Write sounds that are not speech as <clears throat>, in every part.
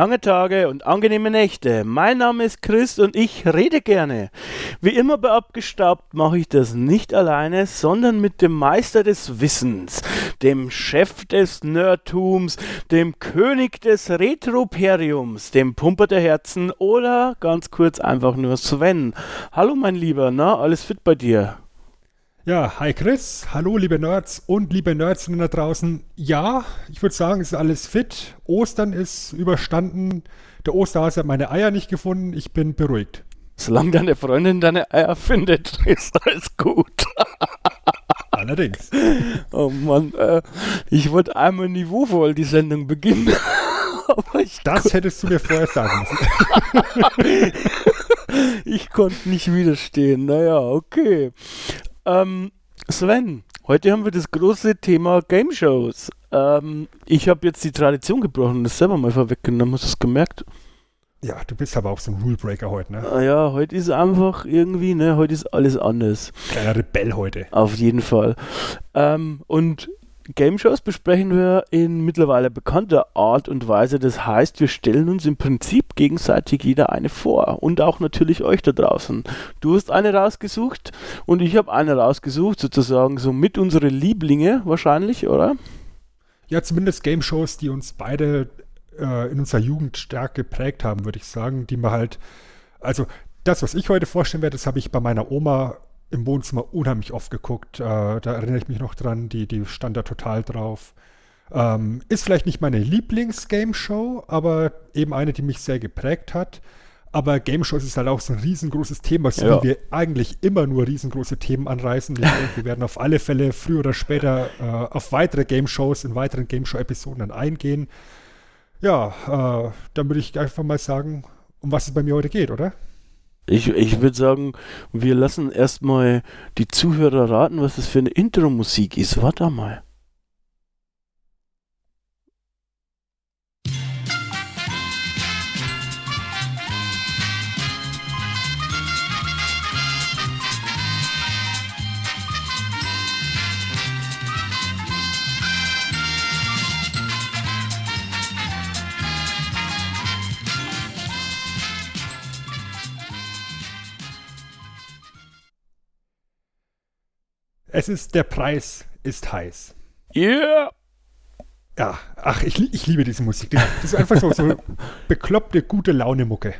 Lange Tage und angenehme Nächte. Mein Name ist Chris und ich rede gerne. Wie immer bei Abgestaubt mache ich das nicht alleine, sondern mit dem Meister des Wissens, dem Chef des Nerdtums, dem König des Retroperiums, dem Pumper der Herzen oder ganz kurz einfach nur Sven. Hallo mein Lieber, na, alles fit bei dir? Ja, hi Chris, hallo liebe Nerds und liebe Nerds da draußen. Ja, ich würde sagen, es ist alles fit. Ostern ist überstanden. Der Osterhase hat meine Eier nicht gefunden. Ich bin beruhigt. Solange deine Freundin deine Eier findet, <laughs> ist alles gut. <laughs> Allerdings. Oh Mann, äh, ich wollte einmal niveauvoll die Sendung beginnen. <laughs> Aber ich das hättest du mir vorher sagen müssen. ich konnte nicht widerstehen. Naja, okay. Ähm, Sven, heute haben wir das große Thema Game Shows. Ähm, ich habe jetzt die Tradition gebrochen und das selber mal vorweggenommen. Hast du es gemerkt? Ja, du bist aber auch so ein Rulebreaker heute, ne? Ah ja, heute ist einfach irgendwie, ne, heute ist alles anders. Kleiner Rebell heute. Auf jeden Fall. Ähm, und Game Shows besprechen wir in mittlerweile bekannter Art und Weise. Das heißt, wir stellen uns im Prinzip gegenseitig jeder eine vor und auch natürlich euch da draußen. Du hast eine rausgesucht und ich habe eine rausgesucht, sozusagen so mit unsere Lieblinge wahrscheinlich, oder? Ja, zumindest Game Shows, die uns beide äh, in unserer Jugend stark geprägt haben, würde ich sagen, die wir halt, also das, was ich heute vorstellen werde, das habe ich bei meiner Oma im Wohnzimmer unheimlich oft geguckt. Äh, da erinnere ich mich noch dran, die, die stand da total drauf. Ähm, ist vielleicht nicht meine Lieblings-Game-Show, aber eben eine, die mich sehr geprägt hat. Aber Game Shows ist halt auch so ein riesengroßes Thema, so ja. wie wir eigentlich immer nur riesengroße Themen anreißen. <laughs> wir werden auf alle Fälle früher oder später äh, auf weitere Game Shows in weiteren Game Show-Episoden dann eingehen. Ja, äh, dann würde ich einfach mal sagen, um was es bei mir heute geht, oder? Ich, ich würde sagen, wir lassen erstmal die Zuhörer raten, was das für eine Intro-Musik ist. Warte mal. Es ist, der Preis ist heiß. Yeah! Ja, ach, ich, ich liebe diese Musik. Das ist einfach so, so <laughs> bekloppte, gute Laune-Mucke.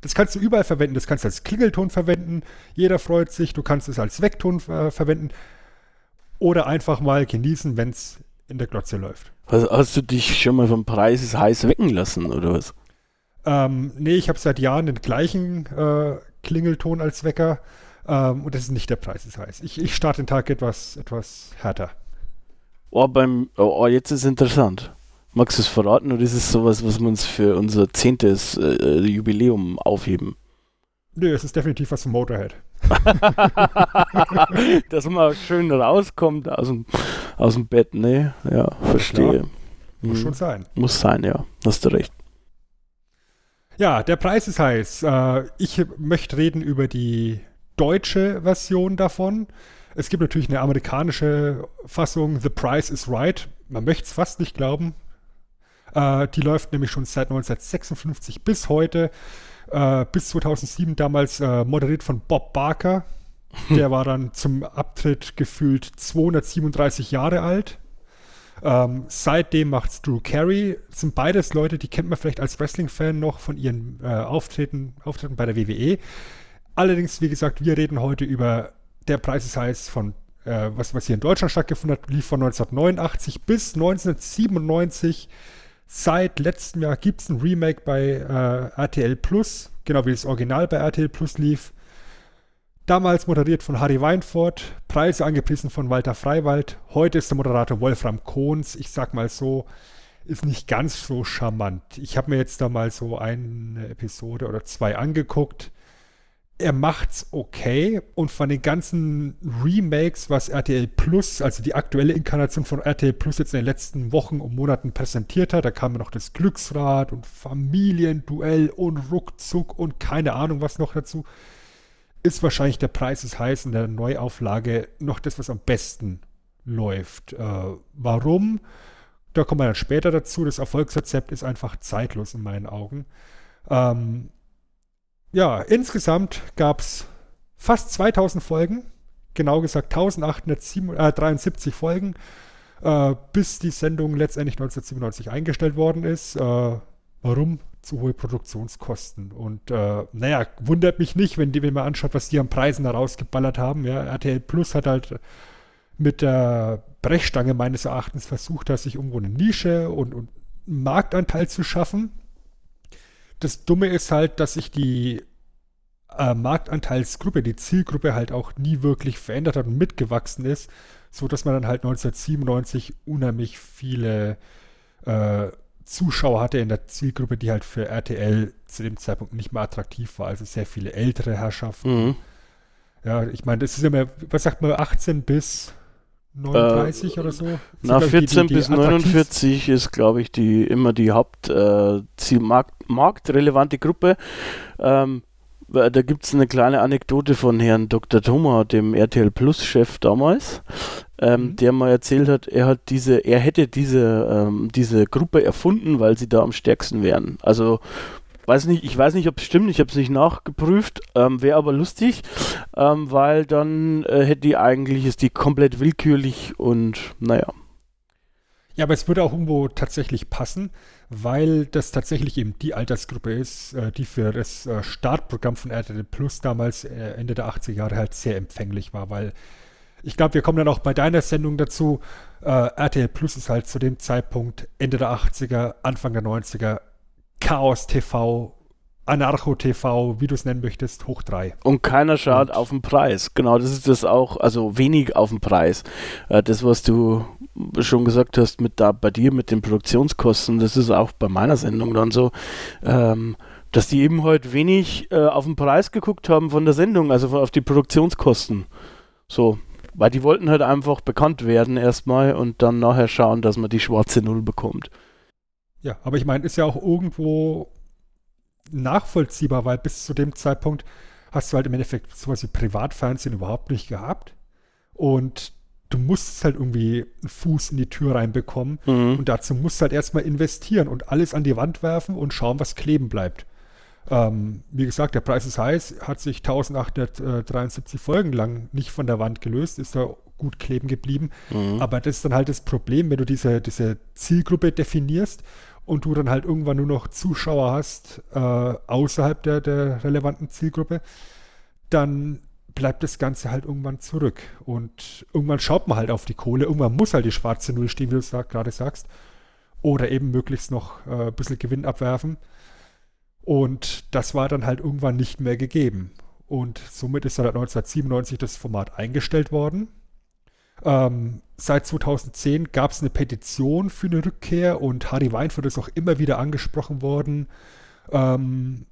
Das kannst du überall verwenden. Das kannst du als Klingelton verwenden. Jeder freut sich. Du kannst es als Weckton äh, verwenden. Oder einfach mal genießen, wenn es in der Glotze läuft. Was, hast du dich schon mal vom Preis ist heiß wecken lassen, oder was? Ähm, nee, ich habe seit Jahren den gleichen äh, Klingelton als Wecker. Ähm, und das ist nicht der Preis ist heiß. Ich, ich starte den Tag etwas, etwas härter. Oh, beim, oh, oh, jetzt ist interessant. Magst du es verraten oder ist es sowas, was wir uns für unser zehntes äh, Jubiläum aufheben? Nö, es ist definitiv was zum Motorhead. <laughs> Dass man schön rauskommt aus dem, aus dem Bett, ne? Ja, verstehe. Muss hm. schon sein. Muss sein, ja. Hast du recht. Ja, der Preis ist heiß. Äh, ich möchte reden über die deutsche Version davon. Es gibt natürlich eine amerikanische Fassung, The Price is Right. Man möchte es fast nicht glauben. Äh, die läuft nämlich schon seit 1956 bis heute, äh, bis 2007 damals äh, moderiert von Bob Barker. <laughs> Der war dann zum Abtritt gefühlt 237 Jahre alt. Ähm, seitdem macht's Drew Carey. Das sind beides Leute, die kennt man vielleicht als Wrestling-Fan noch von ihren äh, Auftritten, Auftritten bei der WWE. Allerdings, wie gesagt, wir reden heute über Der Preis ist heiß von, äh, was, was hier in Deutschland stattgefunden hat, lief von 1989 bis 1997. Seit letztem Jahr gibt es ein Remake bei äh, RTL Plus, genau wie das Original bei RTL Plus lief. Damals moderiert von Harry Weinfurt, Preise angepriesen von Walter Freiwald. Heute ist der Moderator Wolfram Kohns. Ich sag mal so, ist nicht ganz so charmant. Ich habe mir jetzt da mal so eine Episode oder zwei angeguckt. Er macht's okay und von den ganzen Remakes, was RTL Plus, also die aktuelle Inkarnation von RTL Plus jetzt in den letzten Wochen und Monaten präsentiert hat, da kam noch das Glücksrad und Familienduell und Ruckzuck und keine Ahnung was noch dazu, ist wahrscheinlich der Preis ist heiß in der Neuauflage noch das, was am besten läuft. Äh, warum? Da kommen wir dann später dazu. Das Erfolgsrezept ist einfach zeitlos in meinen Augen. Ähm, ja, insgesamt gab es fast 2000 Folgen, genau gesagt 1873 Folgen, äh, bis die Sendung letztendlich 1997 eingestellt worden ist. Äh, warum? Zu hohe Produktionskosten. Und äh, naja, wundert mich nicht, wenn, die, wenn man anschaut, was die an Preisen da rausgeballert haben. Ja, RTL Plus hat halt mit der Brechstange meines Erachtens versucht hat, sich irgendwo eine Nische und, und einen Marktanteil zu schaffen. Das Dumme ist halt, dass sich die äh, Marktanteilsgruppe, die Zielgruppe halt auch nie wirklich verändert hat und mitgewachsen ist, so dass man dann halt 1997 unheimlich viele äh, Zuschauer hatte in der Zielgruppe, die halt für RTL zu dem Zeitpunkt nicht mehr attraktiv war. Also sehr viele ältere Herrschaften. Mhm. Ja, ich meine, das ist immer, was sagt man, 18 bis 39 äh, oder so? Na, 14 die, die, bis 49 ist, glaube ich, die immer die Haupt äh, Gruppe. Ähm, da gibt es eine kleine Anekdote von Herrn Dr. Thoma, dem RTL Plus Chef damals, ähm, mhm. der mal erzählt hat, er hat diese, er hätte diese, ähm, diese Gruppe erfunden, weil sie da am stärksten wären. Also weiß nicht, ich weiß nicht, ob es stimmt, ich habe es nicht nachgeprüft, ähm, wäre aber lustig, ähm, weil dann äh, hätte die eigentlich, ist die komplett willkürlich und naja. Ja, aber es würde auch irgendwo tatsächlich passen, weil das tatsächlich eben die Altersgruppe ist, äh, die für das äh, Startprogramm von RTL Plus damals äh, Ende der 80er Jahre halt sehr empfänglich war, weil ich glaube, wir kommen dann auch bei deiner Sendung dazu. RTL Plus ist halt zu dem Zeitpunkt Ende der 80er, Anfang der 90er Chaos TV, Anarcho TV, wie du es nennen möchtest, hoch drei. Und keiner schaut Und auf den Preis. Genau, das ist das auch, also wenig auf den Preis. Äh, das, was du schon gesagt hast, mit da bei dir mit den Produktionskosten, das ist auch bei meiner Sendung dann so. Ähm, dass die eben heute wenig äh, auf den Preis geguckt haben von der Sendung, also auf die Produktionskosten. So, weil die wollten halt einfach bekannt werden erstmal und dann nachher schauen, dass man die schwarze Null bekommt. Ja, aber ich meine, ist ja auch irgendwo nachvollziehbar, weil bis zu dem Zeitpunkt hast du halt im Endeffekt sowas wie Privatfernsehen überhaupt nicht gehabt. Und du musst halt irgendwie einen Fuß in die Tür reinbekommen. Mhm. Und dazu musst du halt erstmal investieren und alles an die Wand werfen und schauen, was kleben bleibt. Ähm, wie gesagt, der Preis ist heiß, hat sich 1873 Folgen lang nicht von der Wand gelöst, ist da gut kleben geblieben. Mhm. Aber das ist dann halt das Problem, wenn du diese, diese Zielgruppe definierst und du dann halt irgendwann nur noch Zuschauer hast äh, außerhalb der, der relevanten Zielgruppe, dann bleibt das Ganze halt irgendwann zurück. Und irgendwann schaut man halt auf die Kohle, irgendwann muss halt die schwarze Null stehen, wie du sag, gerade sagst. Oder eben möglichst noch äh, ein bisschen Gewinn abwerfen. Und das war dann halt irgendwann nicht mehr gegeben. Und somit ist dann 1997 das Format eingestellt worden. Ähm, seit 2010 gab es eine Petition für eine Rückkehr und Harry Weinfurt ist auch immer wieder angesprochen worden, ähm,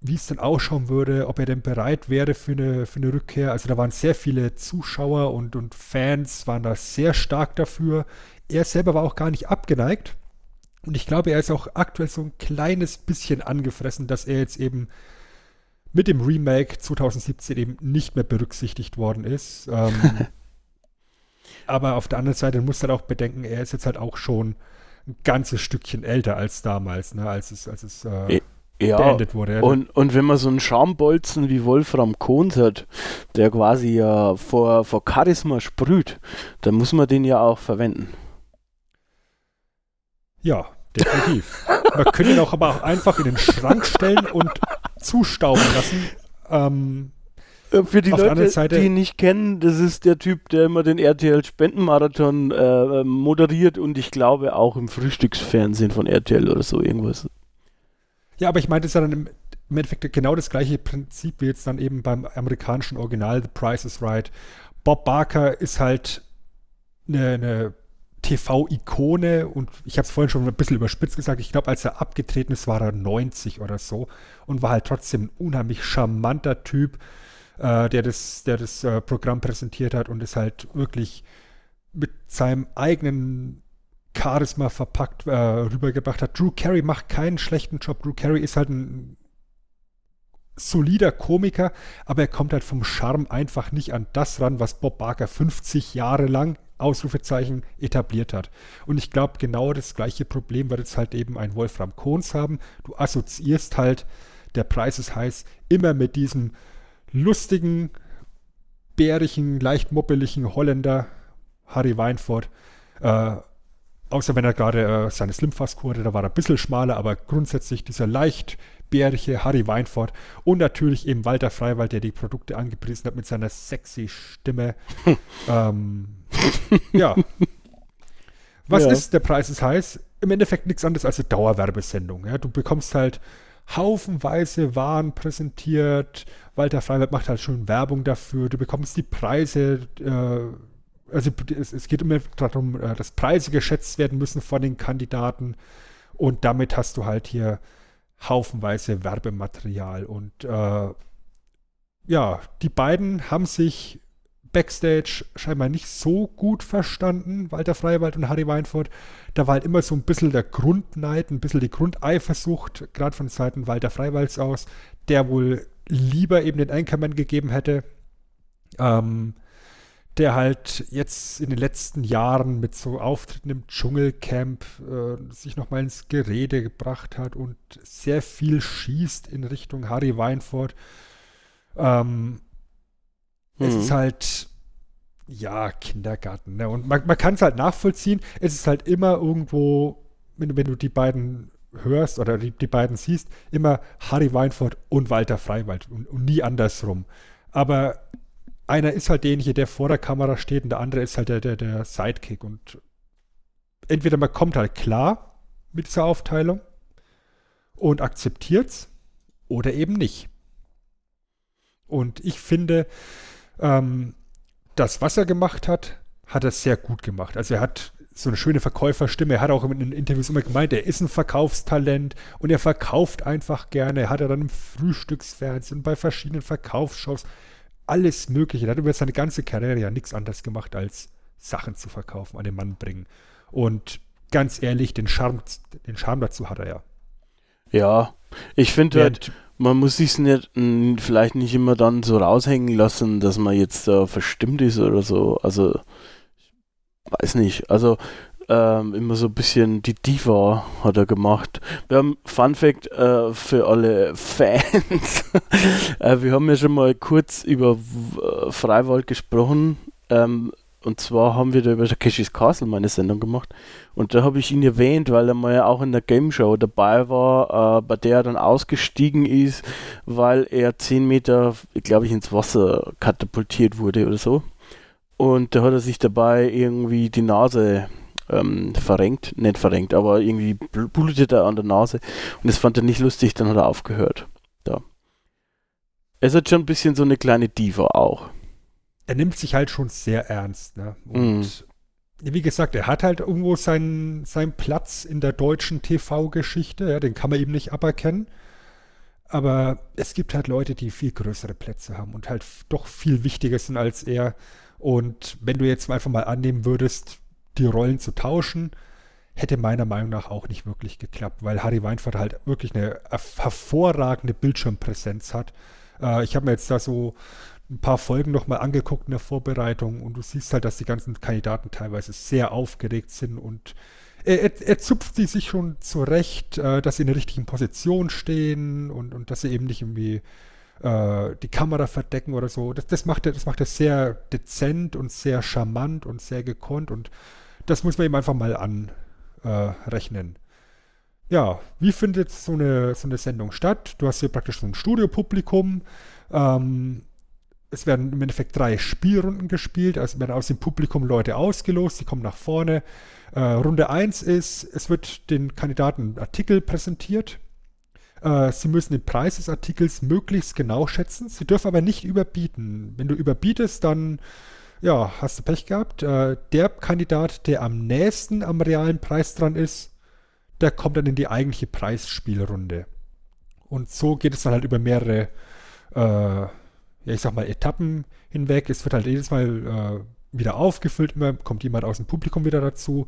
wie es denn ausschauen würde, ob er denn bereit wäre für eine, für eine Rückkehr. Also da waren sehr viele Zuschauer und, und Fans waren da sehr stark dafür. Er selber war auch gar nicht abgeneigt. Und ich glaube, er ist auch aktuell so ein kleines bisschen angefressen, dass er jetzt eben mit dem Remake 2017 eben nicht mehr berücksichtigt worden ist. Ähm, <laughs> aber auf der anderen Seite muss halt auch bedenken, er ist jetzt halt auch schon ein ganzes Stückchen älter als damals, ne, als es, als es äh, ja, beendet wurde. Und, und wenn man so einen Schambolzen wie Wolfram Kohns hat, der quasi ja vor, vor Charisma sprüht, dann muss man den ja auch verwenden. Ja, definitiv. man könnte ihn auch aber auch einfach in den Schrank stellen und zustauben lassen. Ähm, äh, für die Auf Leute, die ihn nicht kennen, das ist der Typ, der immer den RTL Spendenmarathon äh, moderiert und ich glaube auch im Frühstücksfernsehen von RTL oder so irgendwas. Ja, aber ich meinte es ja dann, im, im Endeffekt genau das gleiche Prinzip wie jetzt dann eben beim amerikanischen Original The Price is Right. Bob Barker ist halt eine, eine TV-Ikone und ich habe es vorhin schon ein bisschen überspitzt gesagt, ich glaube, als er abgetreten ist, war er 90 oder so und war halt trotzdem ein unheimlich charmanter Typ, äh, der das, der das äh, Programm präsentiert hat und es halt wirklich mit seinem eigenen Charisma verpackt äh, rübergebracht hat. Drew Carey macht keinen schlechten Job. Drew Carey ist halt ein solider Komiker, aber er kommt halt vom Charme einfach nicht an das ran, was Bob Barker 50 Jahre lang Ausrufezeichen etabliert hat. Und ich glaube, genau das gleiche Problem wird jetzt halt eben ein Wolfram Kohns haben. Du assoziierst halt, der Preis ist heiß, immer mit diesem lustigen, bärigen, leicht moppeligen Holländer Harry Weinfurt. Äh, außer wenn er gerade äh, seine Slimfast-Kur hatte, da war er ein bisschen schmaler, aber grundsätzlich dieser leicht bärige Harry Weinfurt und natürlich eben Walter Freiwald, der die Produkte angepriesen hat mit seiner sexy Stimme. <laughs> ähm, ja. Was ja. ist der Preis ist heiß? Im Endeffekt nichts anderes als eine Dauerwerbesendung. Ja? Du bekommst halt haufenweise Waren präsentiert. Walter Freiwald macht halt schon Werbung dafür. Du bekommst die Preise. Äh, also es, es, geht immer darum, äh, dass Preise geschätzt werden müssen von den Kandidaten. Und damit hast du halt hier haufenweise Werbematerial. Und äh, ja, die beiden haben sich Backstage scheinbar nicht so gut verstanden, Walter Freiwald und Harry Weinfurt. Da war halt immer so ein bisschen der Grundneid, ein bisschen die Grundeifersucht, gerade von Seiten Walter Freiwalds aus, der wohl lieber eben den Anchorman gegeben hätte. Ähm, der halt jetzt in den letzten Jahren mit so Auftritten im Dschungelcamp äh, sich nochmal ins Gerede gebracht hat und sehr viel schießt in Richtung Harry Weinfurt. Ähm, mhm. Es ist halt, ja, Kindergarten. Ne? Und man, man kann es halt nachvollziehen. Es ist halt immer irgendwo, wenn, wenn du die beiden hörst oder die, die beiden siehst, immer Harry Weinfurt und Walter Freiwald und, und nie andersrum. Aber einer ist halt derjenige, der vor der Kamera steht und der andere ist halt der, der, der Sidekick. Und entweder man kommt halt klar mit dieser Aufteilung und akzeptiert's oder eben nicht. Und ich finde, ähm, das, was er gemacht hat, hat er sehr gut gemacht. Also er hat so eine schöne Verkäuferstimme. Er hat auch in den Interviews immer gemeint, er ist ein Verkaufstalent und er verkauft einfach gerne. Er hat er dann im Frühstücksfernsehen und bei verschiedenen Verkaufsshows alles Mögliche. Er hat über seine ganze Karriere ja nichts anderes gemacht, als Sachen zu verkaufen, an den Mann bringen. Und ganz ehrlich, den Charme, den Charme dazu hat er ja. Ja, ich finde halt, man muss sich nicht, vielleicht nicht immer dann so raushängen lassen, dass man jetzt äh, verstimmt ist oder so. Also, weiß nicht. Also, ähm, immer so ein bisschen die Diva hat er gemacht. Wir haben Fun Fact äh, für alle Fans. <laughs> äh, wir haben ja schon mal kurz über äh, Freiwald gesprochen. Ähm, und zwar haben wir da über Takeshis Castle meine Sendung gemacht. Und da habe ich ihn erwähnt, weil er mal auch in der Game Show dabei war, äh, bei der er dann ausgestiegen ist, weil er 10 Meter, glaube ich, ins Wasser katapultiert wurde oder so. Und da hat er sich dabei irgendwie die Nase ähm, verrenkt, nicht verrenkt, aber irgendwie blutet er an der Nase und das fand er nicht lustig, dann hat er aufgehört. Da. Es hat schon ein bisschen so eine kleine Diva auch. Er nimmt sich halt schon sehr ernst, ne? Und mm. wie gesagt, er hat halt irgendwo seinen, seinen Platz in der deutschen TV-Geschichte, ja, den kann man ihm nicht aberkennen. Aber es gibt halt Leute, die viel größere Plätze haben und halt doch viel wichtiger sind als er. Und wenn du jetzt einfach mal annehmen würdest, die Rollen zu tauschen, hätte meiner Meinung nach auch nicht wirklich geklappt, weil Harry Weinfurt halt wirklich eine hervorragende Bildschirmpräsenz hat. Äh, ich habe mir jetzt da so ein paar Folgen nochmal angeguckt in der Vorbereitung und du siehst halt, dass die ganzen Kandidaten teilweise sehr aufgeregt sind und er, er, er zupft sie sich schon zurecht, äh, dass sie in der richtigen Position stehen und, und dass sie eben nicht irgendwie äh, die Kamera verdecken oder so. Das, das, macht er, das macht er sehr dezent und sehr charmant und sehr gekonnt und das muss man eben einfach mal anrechnen. Äh, ja, wie findet so eine, so eine Sendung statt? Du hast hier praktisch so ein Studiopublikum. Ähm, es werden im Endeffekt drei Spielrunden gespielt, also werden aus dem Publikum Leute ausgelost, die kommen nach vorne. Äh, Runde 1 ist, es wird den Kandidaten ein Artikel präsentiert Äh, sie müssen den Preis des Artikels möglichst genau schätzen. Sie dürfen aber nicht überbieten. Wenn du überbietest, dann ja, hast du Pech gehabt. Äh, der Kandidat, der am nächsten am realen Preis dran ist, der kommt dann in die eigentliche Preisspielrunde. Und so geht es dann halt über mehrere, äh, ja, ich sag mal, Etappen hinweg. Es wird halt jedes Mal äh, wieder aufgefüllt, immer kommt jemand aus dem Publikum wieder dazu.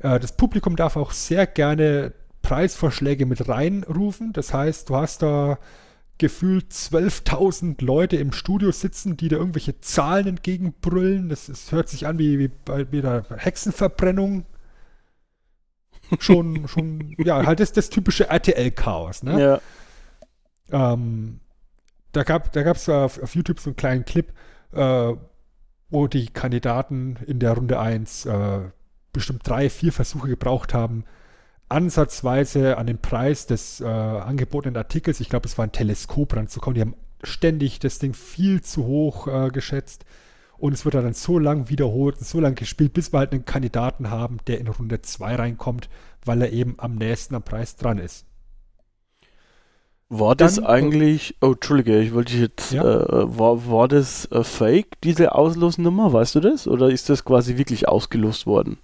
Äh, das Publikum darf auch sehr gerne Preisvorschläge mit reinrufen. Das heißt, du hast da gefühlt 12.000 Leute im Studio sitzen, die da irgendwelche Zahlen entgegenbrüllen. Das, das hört sich an wie, wie bei der Hexenverbrennung. Schon, <laughs> schon, ja, halt das, das typische RTL-Chaos, ne? Ja. Ähm, da gab da es auf, auf, YouTube so einen kleinen Clip, äh, wo die Kandidaten in der Runde 1 äh, bestimmt drei, vier Versuche gebraucht haben, ansatzweise an den Preis des äh, angebotenen Artikels, ich glaube, es war ein Teleskop ranzukommen. Die haben ständig das Ding viel zu hoch äh, geschätzt. Und es wird dann so lang wiederholt und so lang gespielt, bis wir halt einen Kandidaten haben, der in Runde 2 reinkommt, weil er eben am nächsten am Preis dran ist. War das dann, eigentlich, oh, Entschuldige, ich wollte jetzt, ja? äh, war, war das äh, fake, diese Auslosnummer, weißt du das? Oder ist das quasi wirklich ausgelost worden?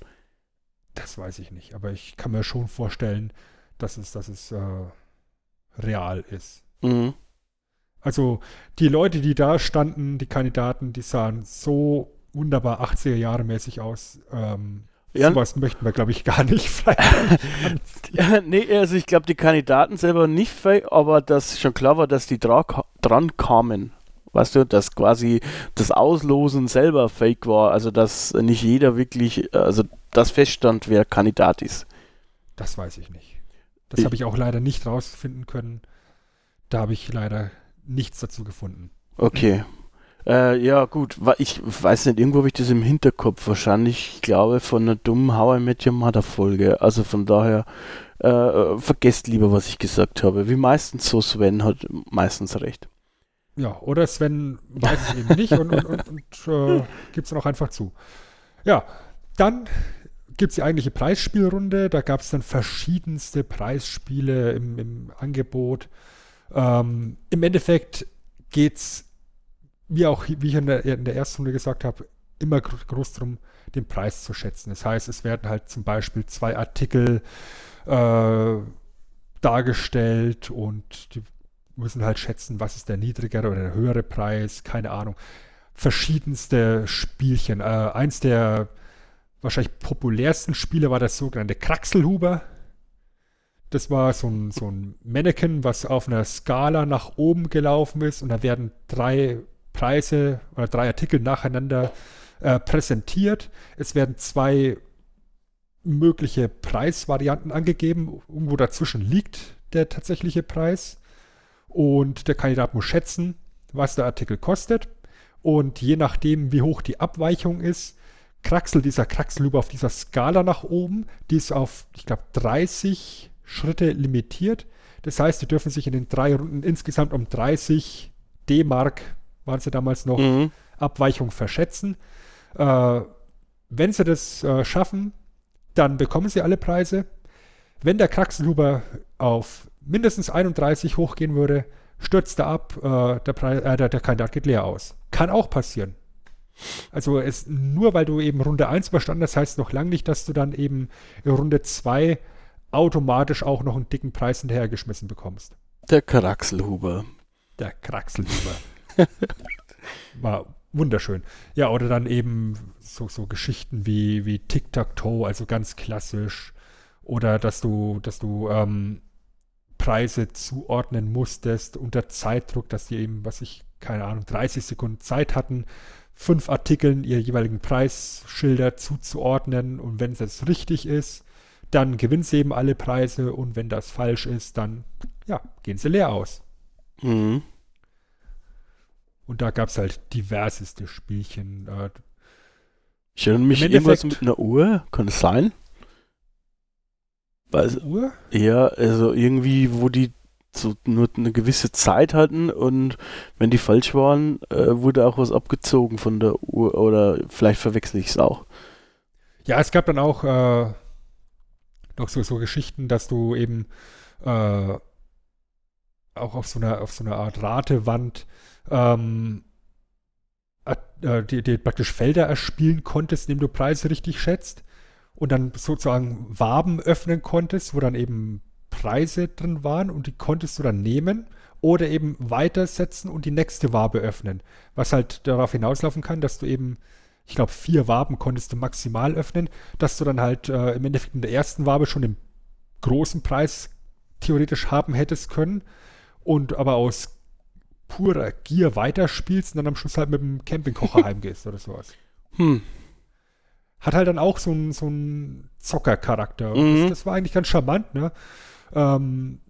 Das weiß ich nicht, aber ich kann mir schon vorstellen, dass es, dass es äh, real ist. Mhm. Also die Leute, die da standen, die Kandidaten, die sahen so wunderbar 80er Jahre mäßig aus. Ähm, ja. Sowas möchten wir, glaube ich, gar nicht. <laughs> ja, <laughs> nee, also ich glaube, die Kandidaten selber nicht aber das schon klar war, dass die dra dran kamen. Weißt du, dass quasi das Auslosen selber fake war, also dass nicht jeder wirklich, also das feststand, wer Kandidat ist. Das weiß ich nicht. Das habe ich auch leider nicht rausfinden können. Da habe ich leider nichts dazu gefunden. Okay. Äh, ja, gut. Ich weiß nicht, irgendwo habe ich das im Hinterkopf. Wahrscheinlich, ich glaube, von einer dummen How I Met Your Mother Folge. Also von daher, äh, vergesst lieber, was ich gesagt habe. Wie meistens so, Sven hat meistens recht. Ja, oder Sven weiß es eben nicht und, und, und, und äh, gibt es dann auch einfach zu. Ja, dann gibt es die eigentliche Preisspielrunde. Da gab es dann verschiedenste Preisspiele im, im Angebot. Ähm, Im Endeffekt geht es, wie auch wie ich in der, in der ersten Runde gesagt habe, immer groß darum, den Preis zu schätzen. Das heißt, es werden halt zum Beispiel zwei Artikel äh, dargestellt und die müssen halt schätzen, was ist der niedrigere oder der höhere Preis, keine Ahnung. Verschiedenste Spielchen. Äh, eins der wahrscheinlich populärsten Spiele war das sogenannte Kraxelhuber. Das war so ein, so ein Mannequin, was auf einer Skala nach oben gelaufen ist und da werden drei Preise oder drei Artikel nacheinander äh, präsentiert. Es werden zwei mögliche Preisvarianten angegeben. Irgendwo dazwischen liegt der tatsächliche Preis. Und der Kandidat muss schätzen, was der Artikel kostet. Und je nachdem, wie hoch die Abweichung ist, kraxelt dieser Kraxel über auf dieser Skala nach oben. Die ist auf, ich glaube, 30 Schritte limitiert. Das heißt, die dürfen sich in den drei Runden insgesamt um 30 D-Mark, waren sie damals noch, mhm. Abweichung verschätzen. Äh, wenn sie das äh, schaffen, dann bekommen sie alle Preise. Wenn der Kraxelhuber auf mindestens 31 hochgehen würde, stürzt er ab, äh, der, Preis, äh, der, der Kandidat geht leer aus. Kann auch passieren. Also es, nur weil du eben Runde 1 überstanden hast, heißt noch lange nicht, dass du dann eben in Runde 2 automatisch auch noch einen dicken Preis hinterhergeschmissen bekommst. Der Kraxelhuber. Der Kraxelhuber. <laughs> War wunderschön. Ja, oder dann eben so, so Geschichten wie, wie Tic-Tac-Toe, also ganz klassisch. Oder dass du, dass du ähm, Preise zuordnen musstest unter Zeitdruck, dass die eben, was ich, keine Ahnung, 30 Sekunden Zeit hatten, fünf Artikeln ihr jeweiligen Preisschilder zuzuordnen und wenn es richtig ist, dann gewinnt sie eben alle Preise und wenn das falsch ist, dann ja, gehen sie leer aus. Mhm. Und da gab es halt diverseste Spielchen. Äh, ich erinnere mich irgendwas mit einer Uhr, kann es sein? Uhr? Ja, also irgendwie, wo die so nur eine gewisse Zeit hatten und wenn die falsch waren, äh, wurde auch was abgezogen von der Uhr oder vielleicht verwechsel ich es auch. Ja, es gab dann auch äh, noch so, so Geschichten, dass du eben äh, auch auf so einer, auf so einer Art Ratewand ähm, äh, die, die praktisch Felder erspielen konntest, indem du Preise richtig schätzt und dann sozusagen Waben öffnen konntest, wo dann eben Preise drin waren und die konntest du dann nehmen oder eben weitersetzen und die nächste Wabe öffnen. Was halt darauf hinauslaufen kann, dass du eben, ich glaube, vier Waben konntest du maximal öffnen, dass du dann halt äh, im Endeffekt in der ersten Wabe schon den großen Preis theoretisch haben hättest können und aber aus purer Gier weiterspielst und dann am Schluss halt mit dem Campingkocher <laughs> heimgehst oder sowas. Hm. Hat halt dann auch so einen so Zockercharakter. Mhm. Das, das, war eigentlich ganz charmant, ne? Ähm,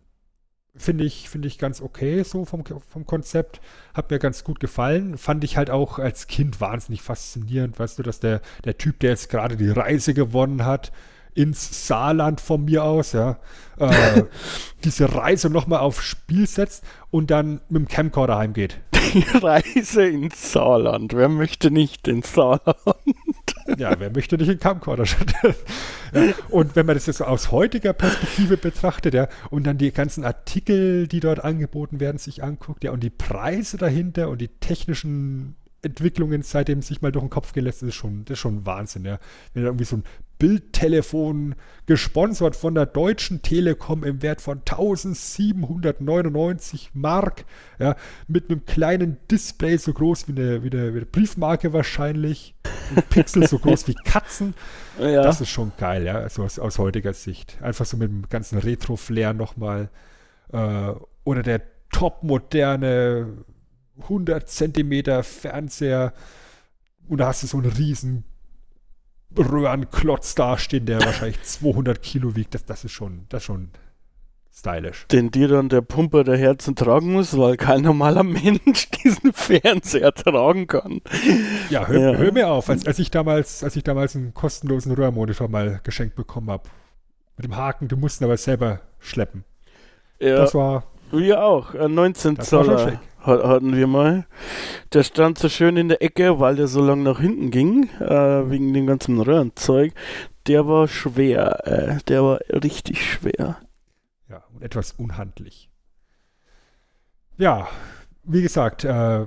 Finde ich, find ich ganz okay so vom, vom Konzept. Hat mir ganz gut gefallen. Fand ich halt auch als Kind wahnsinnig faszinierend, weißt du, dass der, der Typ, der jetzt gerade die Reise gewonnen hat, ins Saarland von mir aus, ja, äh, <laughs> diese Reise nochmal aufs Spiel setzt und dann mit dem Camcorder heimgeht. Die Reise ins Saarland. Wer möchte nicht ins Saarland? Ja, wer möchte nicht in Camcorder? ja, und wenn man das jetzt aus heutiger Perspektive betrachtet, ja, und dann die ganzen Artikel, die dort angeboten werden, sich anguckt, ja, und die Preise dahinter und die technischen Entwicklungen seitdem sich mal durch den Kopf gehen lässt, ist schon, das ist schon Wahnsinn, ja. Wenn da irgendwie so ein Bildtelefon gesponsert von der Deutschen Telekom im Wert von 1799 Mark, ja, mit einem kleinen Display so groß wie eine, wie eine, wie eine Briefmarke wahrscheinlich, ein Pixel so groß wie Katzen. <laughs> Ja. Das ist schon geil, ja, also aus, aus heutiger Sicht. Einfach so mit dem ganzen Retro-Flair nochmal. Äh, oder der topmoderne 100 Zentimeter Fernseher und da hast du so einen riesen Röhrenklotz dastehen, der wahrscheinlich <laughs> 200 Kilo wiegt. Das, das, ist schon, das ist schon stylisch. Den dir dann der Pumper der Herzen tragen muss, weil kein normaler <laughs> Mensch diesen Fernseher tragen kann. Ja, hör, ja. hör mir auf. Als, als, ich damals, als ich damals einen kostenlosen Röhrenmonitor mal geschenkt bekommen habe, mit dem Haken, du musst ihn aber selber schleppen. Ja, das war. Wir auch, 19 Zoller hatten wir mal. Der stand so schön in der Ecke, weil der so lang nach hinten ging, äh, wegen dem ganzen Röhrenzeug. Der war schwer, äh, der war richtig schwer. Ja, und etwas unhandlich. Ja, wie gesagt, äh,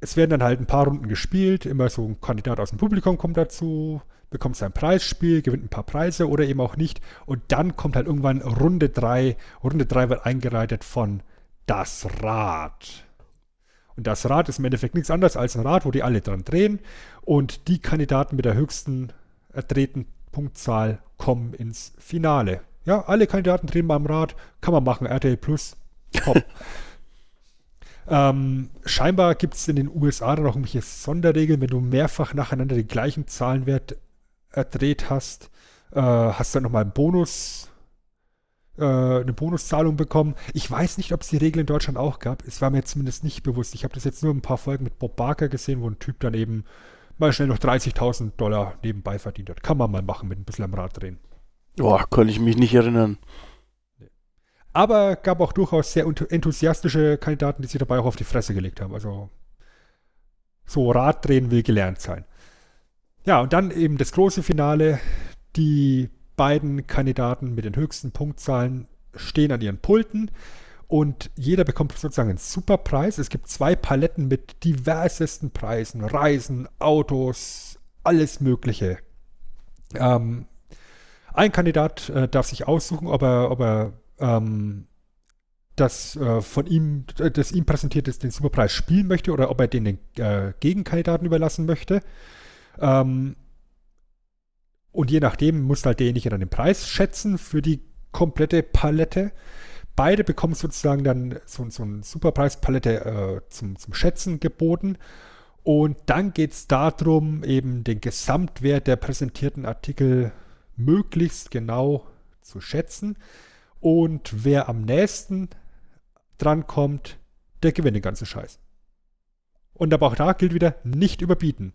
es werden dann halt ein paar Runden gespielt, immer so ein Kandidat aus dem Publikum kommt dazu, bekommt sein Preisspiel, gewinnt ein paar Preise oder eben auch nicht. Und dann kommt halt irgendwann Runde 3. Runde 3 wird eingereitet von Das Rad. Und das Rad ist im Endeffekt nichts anderes als ein Rad, wo die alle dran drehen. Und die Kandidaten mit der höchsten erdrehten Punktzahl kommen ins Finale. Ja, alle Kandidaten drehen beim Rad. Kann man machen. RTL Plus. Top. <laughs> ähm, scheinbar gibt es in den USA dann noch irgendwelche Sonderregeln, wenn du mehrfach nacheinander den gleichen Zahlenwert erdreht hast, äh, hast du dann nochmal einen Bonus äh, eine Bonuszahlung bekommen. Ich weiß nicht, ob es die Regel in Deutschland auch gab. Es war mir zumindest nicht bewusst. Ich habe das jetzt nur ein paar Folgen mit Bob Barker gesehen, wo ein Typ dann eben mal schnell noch 30.000 Dollar nebenbei verdient hat. Kann man mal machen mit ein bisschen am Rad drehen. Boah, kann ich mich nicht erinnern. Aber gab auch durchaus sehr enthusiastische Kandidaten, die sich dabei auch auf die Fresse gelegt haben. Also so Raddrehen will gelernt sein. Ja, und dann eben das große Finale. Die beiden Kandidaten mit den höchsten Punktzahlen stehen an ihren Pulten und jeder bekommt sozusagen einen Superpreis. Es gibt zwei Paletten mit diversesten Preisen, Reisen, Autos, alles Mögliche. Ähm, ein Kandidat äh, darf sich aussuchen, ob er, ob er ähm, das äh, von ihm, das ihm präsentiert ist, den Superpreis spielen möchte oder ob er den, den äh, Gegenkandidaten überlassen möchte. Ähm, und je nachdem muss halt derjenige dann den Preis schätzen für die komplette Palette. Beide bekommen sozusagen dann so, so eine Superpreispalette äh, zum, zum Schätzen geboten. Und dann geht es darum, eben den Gesamtwert der präsentierten Artikel möglichst genau zu schätzen. Und wer am nächsten drankommt, der gewinnt den ganzen Scheiß. Und aber auch da gilt wieder, nicht überbieten.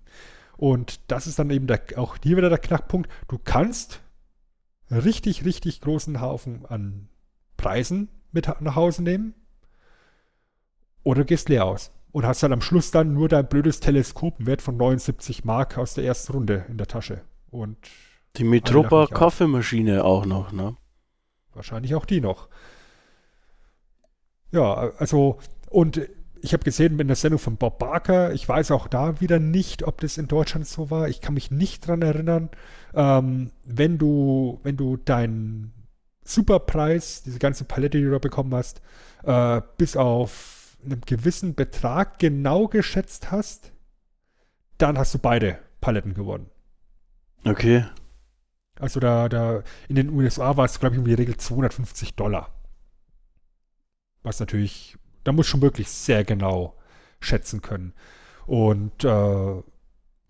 Und das ist dann eben der, auch hier wieder der Knackpunkt. Du kannst richtig, richtig großen Haufen an Preisen mit nach Hause nehmen oder gehst leer aus und hast dann am Schluss dann nur dein blödes Teleskop Wert von 79 Mark aus der ersten Runde in der Tasche. Und die Metropa Kaffeemaschine auch noch, ne? Wahrscheinlich auch die noch. Ja, also, und ich habe gesehen in der Sendung von Bob Barker, ich weiß auch da wieder nicht, ob das in Deutschland so war. Ich kann mich nicht dran erinnern. Ähm, wenn du, wenn du deinen Superpreis, diese ganze Palette, die du da bekommen hast, äh, bis auf einen gewissen Betrag genau geschätzt hast, dann hast du beide Paletten gewonnen. Okay. Also da, da in den USA war es, glaube ich, um die Regel 250 Dollar. Was natürlich, da muss schon wirklich sehr genau schätzen können. Und äh,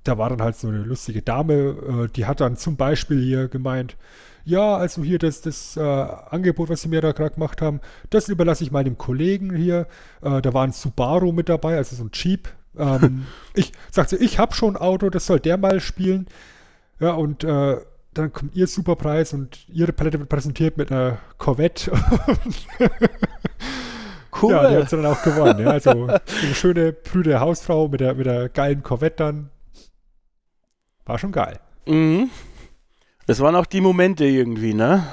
da war dann halt so eine lustige Dame, äh, die hat dann zum Beispiel hier gemeint, ja, also hier das, das äh, Angebot, was sie mir da gerade gemacht haben, das überlasse ich mal dem Kollegen hier. Äh, da war ein Subaru mit dabei, also so ein Jeep. Ähm, <laughs> ich sagte, ich habe schon ein Auto, das soll der mal spielen. Ja, und äh, dann kommt ihr Superpreis und ihre Palette wird präsentiert mit einer Corvette. <laughs> Cool. Ja, die hat sie dann auch gewonnen. Ja. Also eine schöne, prüde Hausfrau mit der, mit der geilen Corvette dann. War schon geil. Mhm. Das waren auch die Momente irgendwie, ne?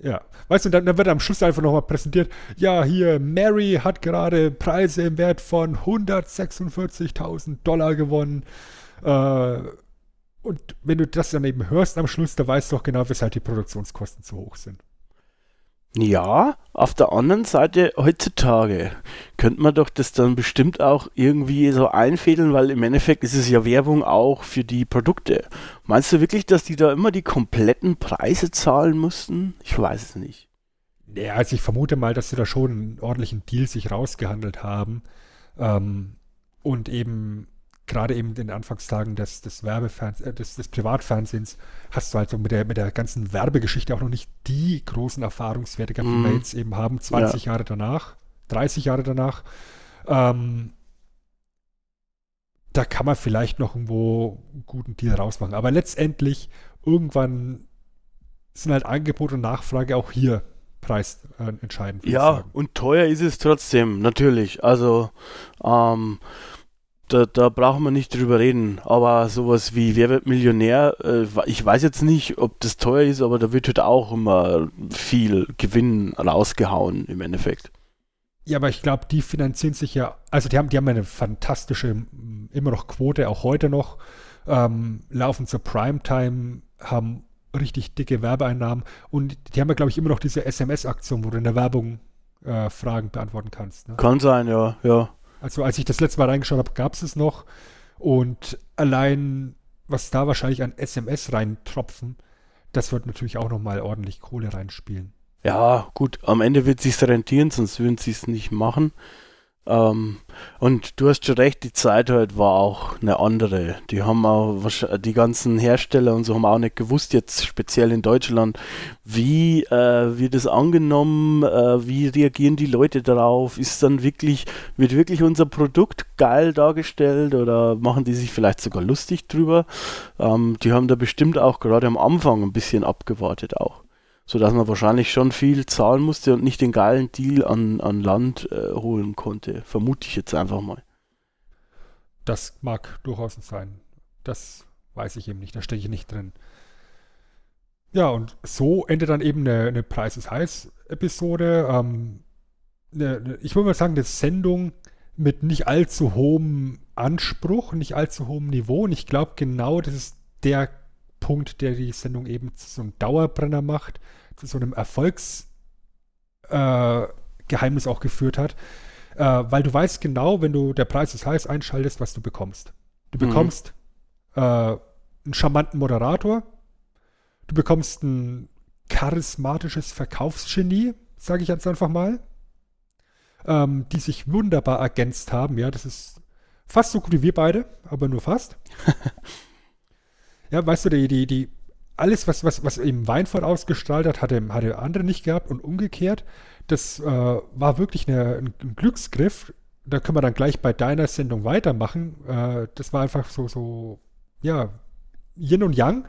Ja. Weißt du, dann, dann wird am Schluss einfach nochmal präsentiert, ja, hier, Mary hat gerade Preise im Wert von 146.000 Dollar gewonnen. Äh, und wenn du das dann eben hörst am Schluss, da weißt du auch genau, weshalb die Produktionskosten zu hoch sind. Ja, auf der anderen Seite heutzutage könnte man doch das dann bestimmt auch irgendwie so einfädeln, weil im Endeffekt ist es ja Werbung auch für die Produkte. Meinst du wirklich, dass die da immer die kompletten Preise zahlen mussten? Ich weiß es nicht. Ja, also ich vermute mal, dass sie da schon einen ordentlichen Deal sich rausgehandelt haben. Ähm, und eben gerade eben in den Anfangstagen des, des Werbeferns äh, des, des Privatfernsehens hast du halt so mit der, mit der ganzen Werbegeschichte auch noch nicht die großen Erfahrungswerte gehabt, mm. die wir mhm. jetzt eben haben, 20 ja. Jahre danach, 30 Jahre danach. Ähm, da kann man vielleicht noch irgendwo einen guten Deal rausmachen. Aber letztendlich, irgendwann sind halt Angebot und Nachfrage auch hier preisentscheidend. Äh, ja, und teuer ist es trotzdem, natürlich. Also, ähm, da, da brauchen wir nicht drüber reden. Aber sowas wie Wer wird Millionär, äh, ich weiß jetzt nicht, ob das teuer ist, aber da wird halt auch immer viel Gewinn rausgehauen im Endeffekt. Ja, aber ich glaube, die finanzieren sich ja, also die haben, die haben eine fantastische, immer noch Quote, auch heute noch, ähm, laufen zur Primetime, haben richtig dicke Werbeeinnahmen und die haben ja, glaube ich, immer noch diese SMS-Aktion, wo du in der Werbung äh, Fragen beantworten kannst. Ne? Kann sein, ja, ja. Also als ich das letzte Mal reingeschaut habe, gab es es noch. Und allein, was da wahrscheinlich an SMS reintropfen, das wird natürlich auch nochmal ordentlich Kohle reinspielen. Ja, gut, am Ende wird es sich rentieren, sonst würden sie es nicht machen. Ähm, und du hast schon recht, die Zeit halt war auch eine andere. Die haben auch, die ganzen Hersteller und so haben auch nicht gewusst, jetzt speziell in Deutschland, wie äh, wird es angenommen, äh, wie reagieren die Leute darauf, ist dann wirklich, wird wirklich unser Produkt geil dargestellt oder machen die sich vielleicht sogar lustig drüber? Ähm, die haben da bestimmt auch gerade am Anfang ein bisschen abgewartet auch sodass man wahrscheinlich schon viel zahlen musste und nicht den geilen Deal an, an Land äh, holen konnte. Vermute ich jetzt einfach mal. Das mag durchaus sein. Das weiß ich eben nicht, da stecke ich nicht drin. Ja, und so endet dann eben eine, eine Preis ist heiß Episode. Ähm, ich würde mal sagen, eine Sendung mit nicht allzu hohem Anspruch, nicht allzu hohem Niveau. Und ich glaube, genau das ist der Punkt, der die Sendung eben zu so einem Dauerbrenner macht, zu so einem Erfolgsgeheimnis äh, auch geführt hat. Äh, weil du weißt genau, wenn du der Preis ist heiß einschaltest, was du bekommst. Du mhm. bekommst mhm. äh, einen charmanten Moderator, du bekommst ein charismatisches Verkaufsgenie, sage ich jetzt einfach mal, ähm, die sich wunderbar ergänzt haben. Ja, das ist fast so gut wie wir beide, aber nur fast. <laughs> Ja, weißt du, die, die, die, alles, was, was, was eben Weinfurt ausgestrahlt hat, hatte, andere nicht gehabt und umgekehrt. Das äh, war wirklich eine, ein, Glücksgriff. Da können wir dann gleich bei deiner Sendung weitermachen. Äh, das war einfach so, so, ja, Yin und Yang.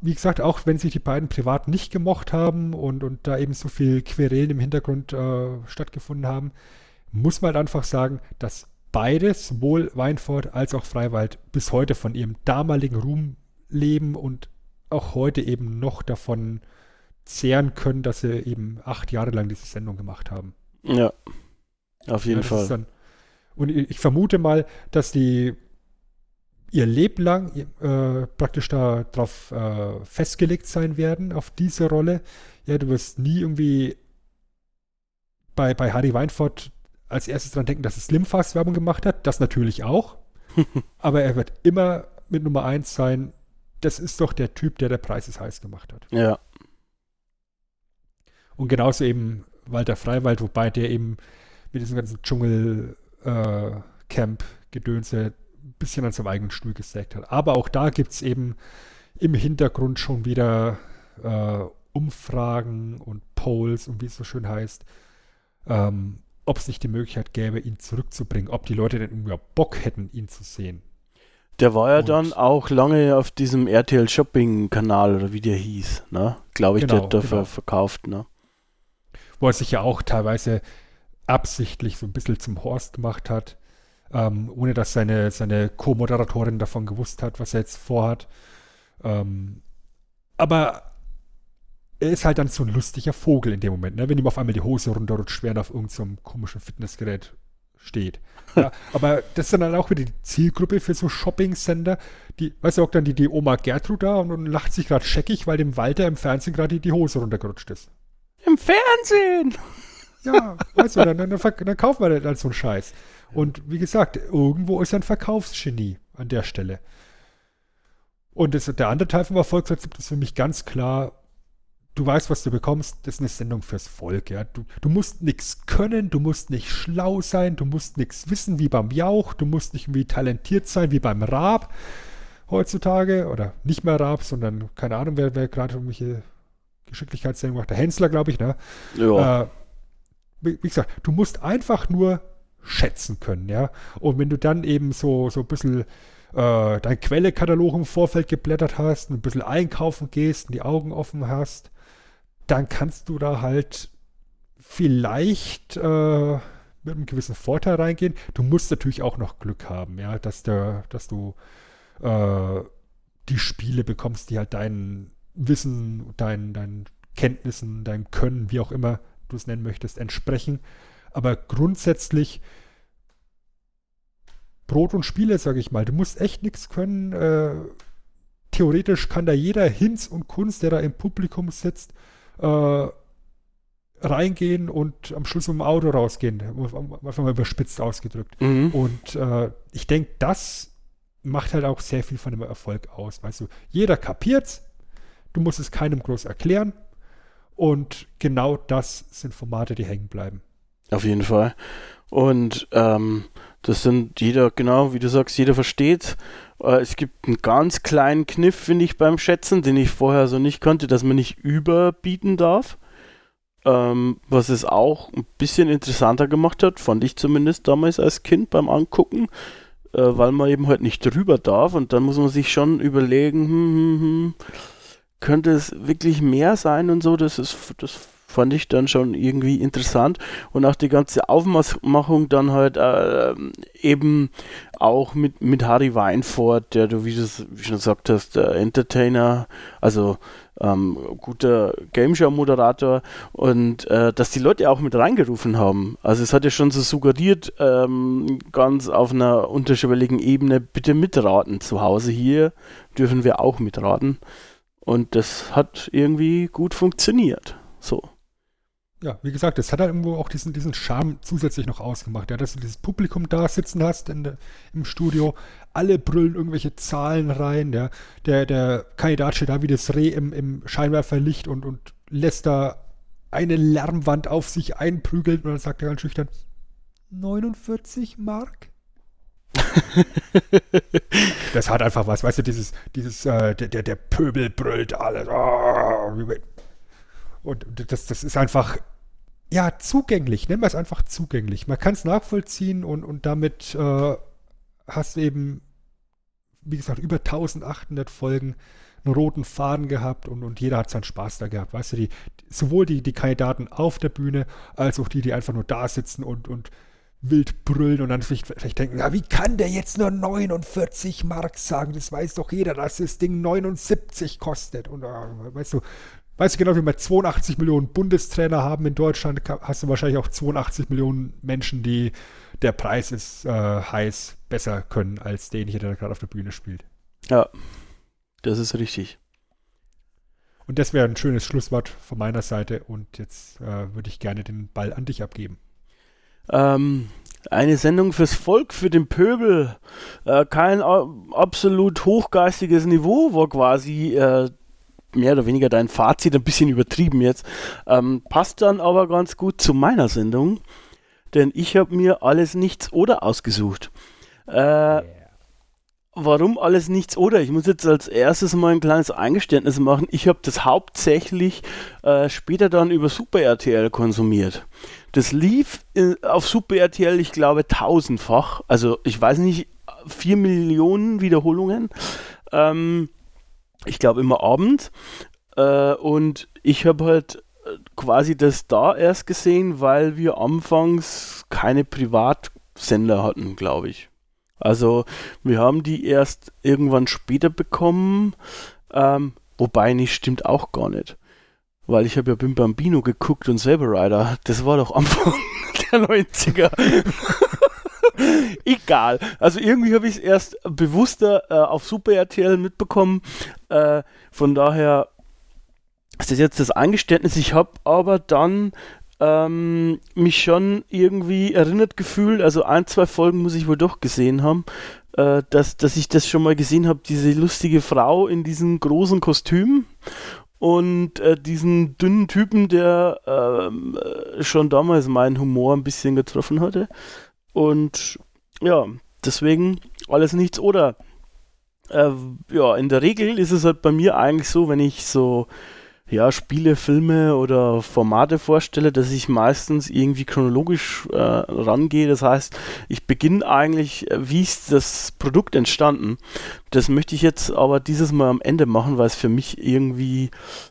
Wie gesagt, auch wenn sich die beiden privat nicht gemocht haben und, und da eben so viel Querelen im Hintergrund äh, stattgefunden haben, muss man halt einfach sagen, dass beides, sowohl Weinfurt als auch Freiwald, bis heute von ihrem damaligen Ruhm leben und auch heute eben noch davon zehren können, dass sie eben acht Jahre lang diese Sendung gemacht haben. Ja, auf jeden Ja, Fall. Dann, und ich, ich vermute mal, dass die ihr Leben lang äh, praktisch darauf äh, festgelegt sein werden, auf diese Rolle. Ja, du wirst nie irgendwie bei, bei Harry Weinfurt als erstes dran denken, dass es Slimfast Werbung gemacht hat. Das natürlich auch. <laughs> Aber er wird immer mit Nummer eins sein. Das ist doch der Typ, der der Preis ist heiß gemacht hat. ja, Und genauso eben Walter Freiwald, wobei der eben mit diesem ganzen Dschungel-Camp-Gedönse ein bisschen an seinem eigenen Stuhl gesägt hat. Aber auch da gibt es eben im Hintergrund schon wieder äh, Umfragen und Polls und wie es so schön heißt, ähm, ob es nicht die Möglichkeit gäbe, ihn zurückzubringen, ob die Leute denn überhaupt Bock hätten, ihn zu sehen. Der war ja Und- dann auch lange auf diesem RTL Shopping Kanal oder wie der hieß, ne? Glaube ich, der Genau, hat dafür genau. verkauft, ne? wo er sich ja auch teilweise absichtlich so ein bisschen zum Horst gemacht hat, ähm, ohne dass seine, seine Co-Moderatorin davon gewusst hat, was er jetzt vorhat. Ähm, aber er ist halt dann so ein lustiger Vogel in dem Moment, ne? wenn ihm auf einmal die Hose runterrutscht, während er auf irgendeinem so komischen Fitnessgerät steht. Ja, aber das ist dann halt auch wieder die Zielgruppe für so Shopping-Sender. Die, weißt du, auch dann die, die Oma Gertrud da und, und lacht sich gerade scheckig, weil dem Walter im Fernsehen gerade die, die Hose runtergerutscht ist. Im Fernsehen! Ja, weißt du, dann, dann, dann, dann kaufen wir dann so einen Scheiß. Und wie gesagt, irgendwo ist ein Verkaufsgenie an der Stelle. Und das, der andere Teil vom Erfolgsrezept ist für mich ganz klar, du weißt, was du bekommst, das ist eine Sendung fürs Volk. Ja? Du, du musst nichts können, du musst nicht schlau sein, du musst nichts wissen wie beim Jauch, du musst nicht irgendwie talentiert sein wie beim Raab heutzutage. Oder nicht mehr Raab, sondern keine Ahnung, wer, wer gerade irgendwelche Geschicklichkeitssendungen macht. Der Hensler, glaube ich, ne? Ja. Äh, wie, wie gesagt, du musst einfach nur schätzen können, ja. Und wenn du dann eben so, so ein bisschen äh, dein Quellekatalog im Vorfeld geblättert hast, ein bisschen einkaufen gehst und die Augen offen hast, dann kannst du da halt vielleicht äh, mit einem gewissen Vorteil reingehen. Du musst natürlich auch noch Glück haben, ja, dass, der, dass du äh, die Spiele bekommst, die halt dein Wissen, dein, deinen Kenntnissen, deinem Können, wie auch immer du es nennen möchtest, entsprechen. Aber grundsätzlich Brot und Spiele, sage ich mal. Du musst echt nichts können. Äh, theoretisch kann da jeder Hinz und Kunst, der da im Publikum sitzt, äh, reingehen und am Schluss mit dem Auto rausgehen. Einfach mal überspitzt ausgedrückt. Mhm. Und äh, ich denke, das macht halt auch sehr viel von dem Erfolg aus. Weißt du, jeder kapiert's. Du musst es keinem groß erklären. Und genau das sind Formate, die hängen bleiben. Auf jeden Fall. Und ähm, das sind jeder, genau, wie du sagst, jeder versteht. Äh, es gibt einen ganz kleinen Kniff, finde ich, beim Schätzen, den ich vorher so nicht konnte, dass man nicht überbieten darf. Ähm, was es auch ein bisschen interessanter gemacht hat, fand ich zumindest damals als Kind beim Angucken, äh, weil man eben halt nicht drüber darf und dann muss man sich schon überlegen, hm, hm, hm, könnte es wirklich mehr sein und so, das ist, das fand ich dann schon irgendwie interessant und auch die ganze Aufmachung dann halt äh, eben auch mit, mit Harry Weinfurt, der du, wie du schon gesagt hast, Entertainer, also ähm, guter Game Show Moderator und äh, dass die Leute auch mit reingerufen haben. Also es hat ja schon so suggeriert, ähm, ganz auf einer unterschwelligen Ebene, bitte mitraten zu Hause hier, dürfen wir auch mitraten. Und das hat irgendwie gut funktioniert. So. Ja, wie gesagt, das hat halt irgendwo auch diesen, diesen Charme zusätzlich noch ausgemacht, ja, dass du dieses Publikum da sitzen hast in im Studio, alle brüllen irgendwelche Zahlen rein, ja. der, der Kandidat steht da wie das Reh im, im Scheinwerferlicht und, und lässt da eine Lärmwand auf sich einprügeln und dann sagt er ganz schüchtern, 49 Mark? das hat einfach was, weißt du, dieses, dieses, äh, der, der, der Pöbel brüllt alles. ah, Und das, das ist einfach, ja, zugänglich. Nennen wir es einfach zugänglich. Man kann es nachvollziehen und, und damit äh, hast du eben, wie gesagt, über 1800 Folgen einen roten Faden gehabt und, und jeder hat seinen Spaß da gehabt. Weißt du, die, sowohl die, die Kandidaten auf der Bühne als auch die, die einfach nur da sitzen und, und wild brüllen und dann vielleicht, vielleicht denken, ja, wie kann der jetzt nur 49 Mark sagen? Das weiß doch jeder, dass das Ding 79 kostet. Und äh, weißt du, weißt du genau, wie wir 82 Millionen Bundestrainer haben in Deutschland, hast du wahrscheinlich auch 82 Millionen Menschen, die der Preis ist äh, heiß besser können als derjenige, der gerade auf der Bühne spielt. Ja, das ist richtig. Und das wäre ein schönes Schlusswort von meiner Seite. Und jetzt äh, würde ich gerne den Ball an dich abgeben. Ähm, eine Sendung fürs Volk, für den Pöbel. Äh, kein absolut hochgeistiges Niveau war quasi äh, mehr oder weniger dein Fazit, ein bisschen übertrieben jetzt. Ähm, passt dann aber ganz gut zu meiner Sendung, denn ich habe mir alles nichts oder ausgesucht. Äh, yeah. Warum alles nichts oder? Ich muss jetzt als erstes mal ein kleines Eingeständnis machen. Ich habe das hauptsächlich äh, später dann über Super RTL konsumiert. Das lief in, auf Super RTL, ich glaube, tausendfach. Also ich weiß nicht, vier Millionen Wiederholungen. Ähm, ich glaube immer abends. Äh, und ich habe halt äh, quasi das da erst gesehen, weil wir anfangs keine Privatsender hatten, glaube ich. Also wir haben die erst irgendwann später bekommen, ähm, wobei nicht stimmt auch gar nicht. Weil ich habe ja Bim Bambino geguckt und Saber Rider, das war doch Anfang <laughs> der 90er. <laughs> Egal. Also irgendwie habe ich es erst bewusster äh, auf Super RTL mitbekommen. Äh, von daher ist das jetzt das Eingeständnis. Ich habe aber dann ähm, mich schon irgendwie erinnert gefühlt, also ein, zwei Folgen muss ich wohl doch gesehen haben, äh, dass, dass ich das schon mal gesehen habe, diese lustige Frau in diesem großen Kostüm und äh, diesen dünnen Typen, der ähm, äh, schon damals meinen Humor ein bisschen getroffen hatte. Und ja, deswegen alles nichts oder. Äh, ja, in der Regel ist es halt bei mir eigentlich so, wenn ich so ja, Spiele, Filme oder Formate vorstelle, dass ich meistens irgendwie chronologisch äh, rangehe. Das heißt, ich beginne eigentlich, äh, wie ist das Produkt entstanden. Das möchte ich jetzt aber dieses Mal am Ende machen, weil es für mich irgendwie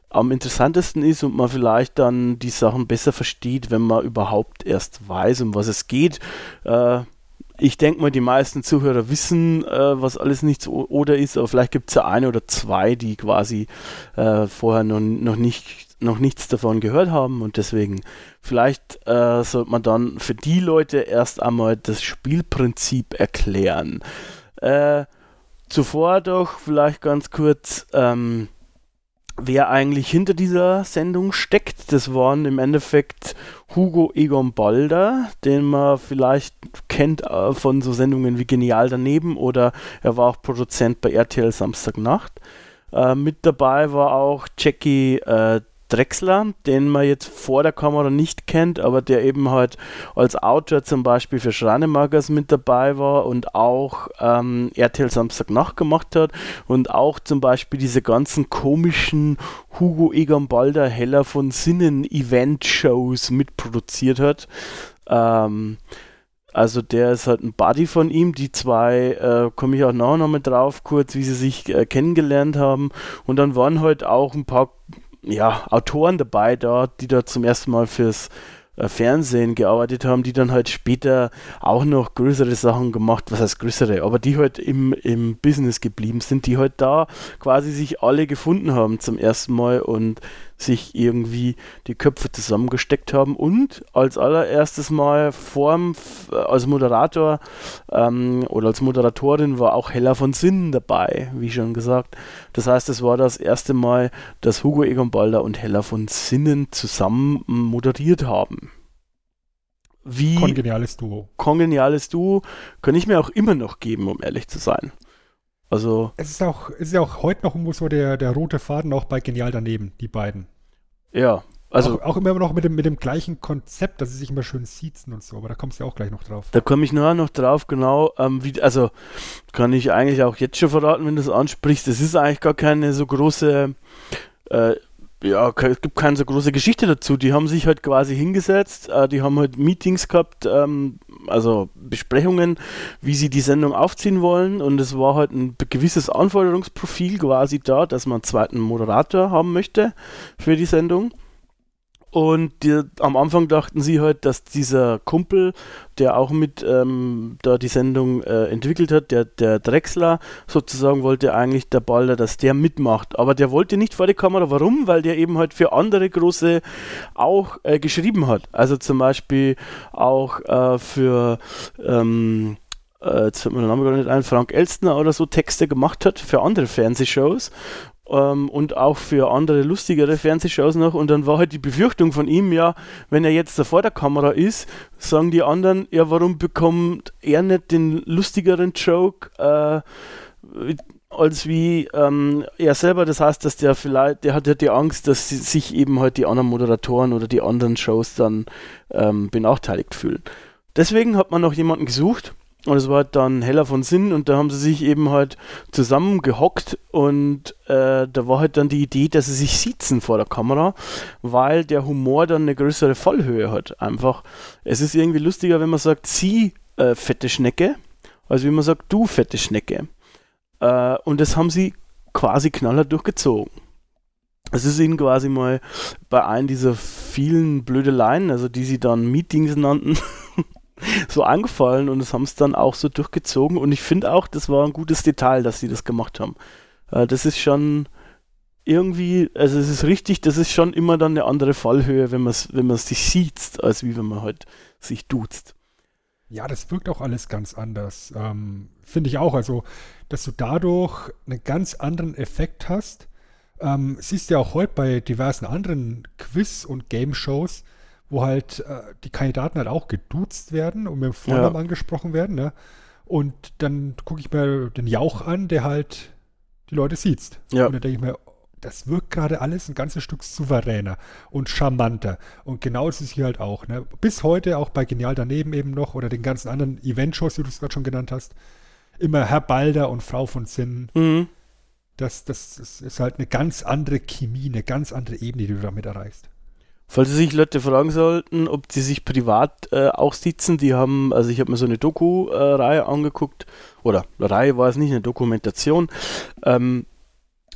am interessantesten ist und man vielleicht dann die Sachen besser versteht, wenn man überhaupt erst weiß, um was es geht. Äh, ich denke mal, die meisten Zuhörer wissen, äh, was alles nichts oder ist, aber vielleicht gibt es ja eine oder zwei, die quasi äh, vorher noch, noch, nicht, noch nichts davon gehört haben und deswegen vielleicht äh, sollte man dann für die Leute erst einmal das Spielprinzip erklären. Äh, zuvor doch vielleicht ganz kurz. Ähm, wer eigentlich hinter dieser Sendung steckt. Das waren im Endeffekt Hugo Egon Balder, den man vielleicht kennt äh, von so Sendungen wie Genial daneben oder er war auch Produzent bei RTL Samstagnacht. Äh, mit dabei war auch Jackie äh, Drexler, den man jetzt vor der Kamera nicht kennt, aber der eben halt als Autor zum Beispiel für Schreinemagers mit dabei war und auch ähm, RTL Samstagnacht gemacht hat und auch zum Beispiel diese ganzen komischen Hugo Egon Balder Heller von Sinnen Event-Shows mitproduziert hat. Ähm, also der ist halt ein Buddy von ihm. Die zwei äh, komme ich auch nachher noch mit drauf, kurz, wie sie sich äh, kennengelernt haben. Und dann waren halt auch ein paar ja, Autoren dabei dort, die da zum ersten Mal fürs äh, Fernsehen gearbeitet haben, die dann halt später auch noch größere Sachen gemacht, was heißt größere, aber die halt im, im Business geblieben sind, die halt da quasi sich alle gefunden haben zum ersten Mal und sich irgendwie die Köpfe zusammengesteckt haben und als allererstes Mal vorm, als Moderator ähm, oder als Moderatorin war auch Hella von Sinn dabei, wie schon gesagt. Das heißt, es war das erste Mal, dass Hugo Egon Balder und Hella von Sinnen zusammen moderiert haben. Wie kongeniales Duo. Kongeniales Duo kann ich mir auch immer noch geben, um ehrlich zu sein. Also. Es ist auch, es ist ja auch heute noch irgendwo so der, der rote Faden auch bei Genial daneben, die beiden. Ja. Also auch, auch immer noch mit dem, mit dem gleichen Konzept, dass sie sich immer schön siezen und so, aber da kommst du ja auch gleich noch drauf. Da komme ich nachher noch drauf, genau. Ähm, wie, also kann ich eigentlich auch jetzt schon verraten, wenn du es ansprichst. Es ist eigentlich gar keine so große äh, ja, es gibt keine so große Geschichte dazu. Die haben sich halt quasi hingesetzt, äh, die haben halt Meetings gehabt, ähm, also Besprechungen, wie sie die Sendung aufziehen wollen. Und es war halt ein gewisses Anforderungsprofil quasi da, dass man einen zweiten Moderator haben möchte für die Sendung. Und die, am Anfang dachten sie halt, dass dieser Kumpel, der auch mit ähm, da die Sendung äh, entwickelt hat, der, der Drechsler, sozusagen wollte eigentlich der Balder, dass der mitmacht. Aber der wollte nicht vor die Kamera. Warum? Weil der eben halt für andere große auch äh, geschrieben hat. Also zum Beispiel auch äh, für ähm, äh, jetzt fällt mir der Name gar nicht ein, Frank Elstner oder so Texte gemacht hat für andere Fernsehshows ähm, und auch für andere lustigere Fernsehshows noch. Und dann war halt die Befürchtung von ihm, ja, wenn er jetzt da vor der Kamera ist, sagen die anderen, ja, warum bekommt er nicht den lustigeren Joke? Äh, als wie ähm, er selber. Das heißt, dass der vielleicht, der hat ja die Angst, dass sich eben halt die anderen Moderatoren oder die anderen Shows dann ähm, benachteiligt fühlen. Deswegen hat man noch jemanden gesucht, und es war dann heller von Sinn und da haben sie sich eben halt zusammengehockt und äh, da war halt dann die Idee, dass sie sich sitzen vor der Kamera, weil der Humor dann eine größere Fallhöhe hat. Einfach, es ist irgendwie lustiger, wenn man sagt, sie äh, fette Schnecke, als wenn man sagt, du fette Schnecke. Äh, und das haben sie quasi knallhart durchgezogen. Es ist ihnen quasi mal bei einem dieser vielen Blödeleien, also die sie dann Meetings nannten, <laughs> <laughs> so angefallen und es haben es dann auch so durchgezogen. Und ich finde auch, das war ein gutes Detail, dass sie das gemacht haben. Äh, das ist schon irgendwie, also es ist richtig, das ist schon immer dann eine andere Fallhöhe, wenn man es wenn sich sieht, als wie wenn man halt sich duzt. Ja, das wirkt auch alles ganz anders. Ähm, finde ich auch. Also, dass du dadurch einen ganz anderen Effekt hast. Ähm, siehst du ja auch heute bei diversen anderen Quiz- und Game-Shows, wo halt äh, die Kandidaten halt auch geduzt werden und mit dem Vornamen ja. angesprochen werden. Ne? Und dann gucke ich mir den Jauch an, der halt die Leute sieht. Ja. Und dann denke ich mir, das wirkt gerade alles ein ganzes Stück souveräner und charmanter. Und genau das ist hier halt auch. Ne? Bis heute, auch bei Genial daneben eben noch oder den ganzen anderen Event-Shows, die du es gerade schon genannt hast, immer Herr Balder und Frau von Sinn. Mhm. Das, das, das ist halt eine ganz andere Chemie, eine ganz andere Ebene, die du damit erreichst. Falls sich Leute fragen sollten, ob die sich privat äh, auch sitzen, die haben, also ich habe mir so eine Doku-Reihe äh, angeguckt, oder Reihe war es nicht, eine Dokumentation, ähm,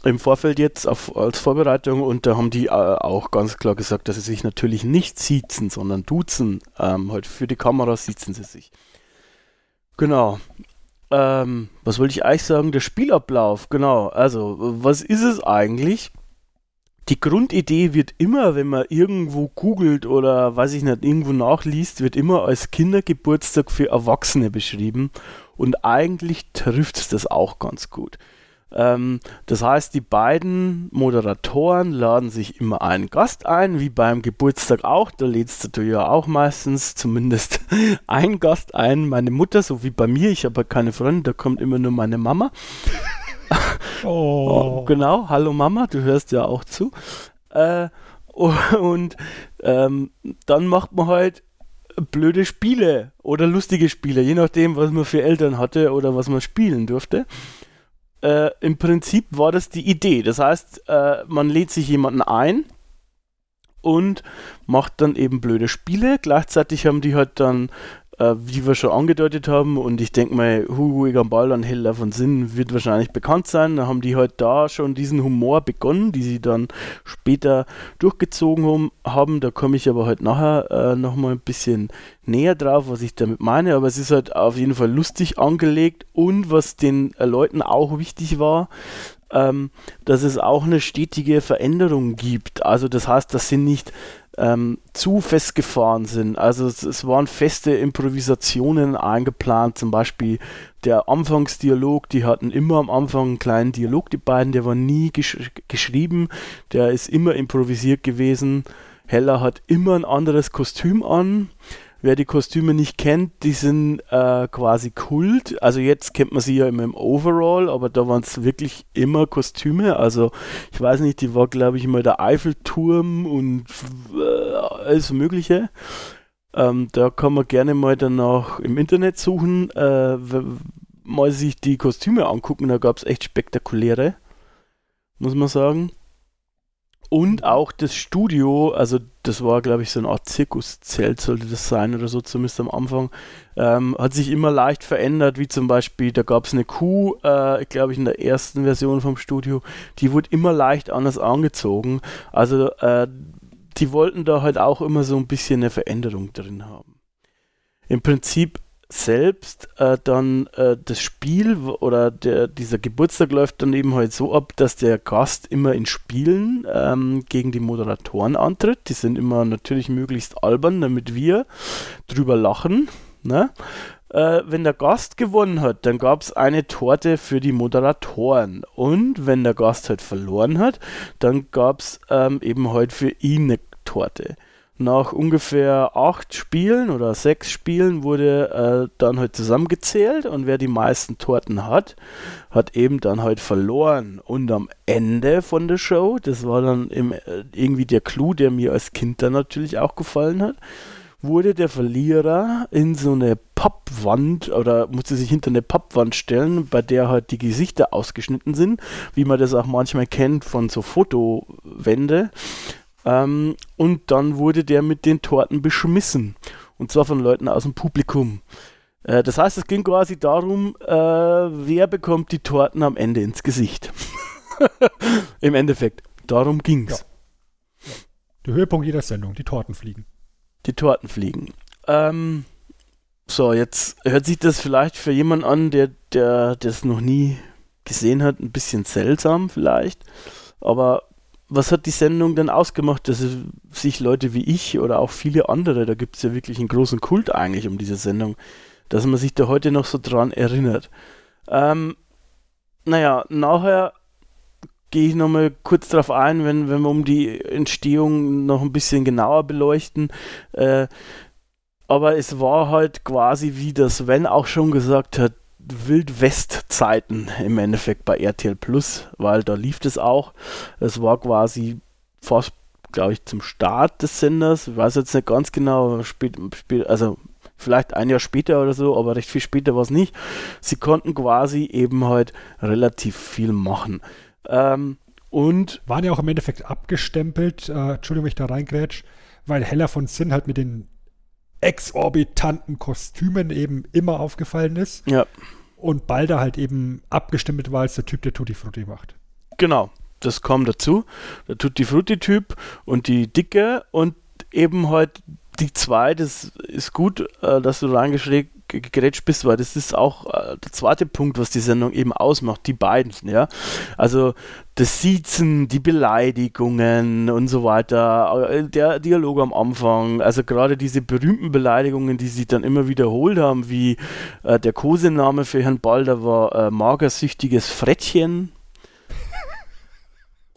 im Vorfeld jetzt auf, als Vorbereitung und da haben die äh, auch ganz klar gesagt, dass sie sich natürlich nicht sitzen, sondern duzen. Ähm, halt für die Kamera sitzen sie sich. Genau. Ähm, was wollte ich eigentlich sagen? Der Spielablauf, genau. Also, was ist es eigentlich? Die Grundidee wird immer, wenn man irgendwo googelt oder weiß ich nicht, irgendwo nachliest, wird immer als Kindergeburtstag für Erwachsene beschrieben. Und eigentlich trifft es das auch ganz gut. Ähm, das heißt, die beiden Moderatoren laden sich immer einen Gast ein, wie beim Geburtstag auch. Da lädst du ja auch meistens zumindest <laughs> einen Gast ein. Meine Mutter, so wie bei mir, ich habe keine Freunde, da kommt immer nur meine Mama. <laughs> Oh. Genau, hallo Mama, du hörst ja auch zu. Äh, <laughs> und ähm, dann macht man halt blöde Spiele oder lustige Spiele, je nachdem, was man für Eltern hatte oder was man spielen durfte. Äh, Im Prinzip war das die Idee. Das heißt, äh, man lädt sich jemanden ein und macht dann eben blöde Spiele. Gleichzeitig haben die halt dann äh, wie wir schon angedeutet haben. Und ich denke mal, Hugo Egan Ball und Heller von Sinn wird wahrscheinlich bekannt sein. Da haben die halt da schon diesen Humor begonnen, die sie dann später durchgezogen haben. Da komme ich aber halt nachher äh, nochmal ein bisschen näher drauf, was ich damit meine. Aber es ist halt auf jeden Fall lustig angelegt und was den äh, Leuten auch wichtig war, ähm, dass es auch eine stetige Veränderung gibt. Also das heißt, das sind nicht ähm, zu festgefahren sind. Also es, es, waren feste Improvisationen eingeplant, zum Beispiel der Anfangsdialog, die hatten immer am Anfang einen kleinen Dialog, die beiden, der war nie gesch geschrieben, der ist immer improvisiert gewesen. Heller hat immer ein anderes Kostüm an. Wer die Kostüme nicht kennt, die sind äh, quasi Kult. Also jetzt kennt man sie ja immer im Overall, aber da waren es wirklich immer Kostüme. Also ich weiß nicht, die war glaube ich immer der Eiffelturm und äh, alles Mögliche. Ähm, da kann man gerne mal danach im Internet suchen, äh, mal sich die Kostüme angucken. Da gab es echt spektakuläre, muss man sagen. Und auch das Studio, also das war, glaube ich, so eine Art Zirkuszelt, sollte das sein oder so, zumindest am Anfang, ähm, hat sich immer leicht verändert, wie zum Beispiel, da gab es eine Kuh, äh, glaube ich, in der ersten Version vom Studio, die wurde immer leicht anders angezogen. Also äh, die wollten da halt auch immer so ein bisschen eine Veränderung drin haben. Im Prinzip selbst äh, dann äh, das Spiel oder der, dieser Geburtstag läuft dann eben halt so ab, dass der Gast immer in Spielen ähm, gegen die Moderatoren antritt. Die sind immer natürlich möglichst albern, damit wir drüber lachen. Ne? Äh, wenn der Gast gewonnen hat, dann gab es eine Torte für die Moderatoren. Und wenn der Gast halt verloren hat, dann gab es ähm, eben halt für ihn eine Torte nach ungefähr acht Spielen oder sechs Spielen wurde äh, dann halt zusammengezählt und wer die meisten Torten hat, hat eben dann halt verloren. Und am Ende von der Show, das war dann im, äh, irgendwie der Clou, der mir als Kind dann natürlich auch gefallen hat, wurde der Verlierer in so eine Pappwand oder musste sich hinter eine Pappwand stellen, bei der halt die Gesichter ausgeschnitten sind, wie man das auch manchmal kennt von so Fotowände. Ähm, und dann wurde der mit den Torten beschmissen. Und zwar von Leuten aus dem Publikum. Äh, das heißt, es ging quasi darum, äh, wer bekommt die Torten am Ende ins Gesicht. <laughs> Im Endeffekt. Darum ging's. Ja. Der Höhepunkt jeder Sendung, die Torten fliegen. Die Torten fliegen. Ähm, so, jetzt hört sich das vielleicht für jemanden an, der, der das noch nie gesehen hat, ein bisschen seltsam vielleicht. Aber was hat die Sendung denn ausgemacht, dass sich Leute wie ich oder auch viele andere, da gibt es ja wirklich einen großen Kult eigentlich um diese Sendung, dass man sich da heute noch so dran erinnert. Ähm, naja, nachher gehe ich nochmal kurz darauf ein, wenn, wenn wir um die Entstehung noch ein bisschen genauer beleuchten. Äh, aber es war halt quasi, wie das Sven auch schon gesagt hat, Wildwest-Zeiten im Endeffekt bei RTL Plus, weil da lief es auch. Es war quasi fast, glaube ich, zum Start des Senders. Ich weiß jetzt nicht ganz genau, spät, spät, also vielleicht ein Jahr später oder so, aber recht viel später war es nicht. Sie konnten quasi eben halt relativ viel machen. Ähm, und waren ja auch im Endeffekt abgestempelt, äh, Entschuldigung, wenn ich da reingrätsch, weil Heller von Sinn halt mit den exorbitanten Kostümen eben immer aufgefallen ist. Ja. Und Balder halt eben abgestimmt war als der Typ, der Tutti Frutti macht. Genau, das kommt dazu. Der Tutti Frutti-Typ und die Dicke und eben halt die zwei, das ist gut, äh, dass du reingeschlägt gerätscht bist, weil das ist auch äh, der zweite Punkt, was die Sendung eben ausmacht, die beiden, ja. Also das Siezen, die Beleidigungen und so weiter, äh, der Dialog am Anfang, also gerade diese berühmten Beleidigungen, die sie dann immer wiederholt haben, wie äh, der Kosename für Herrn Balder war äh, magersüchtiges Frettchen.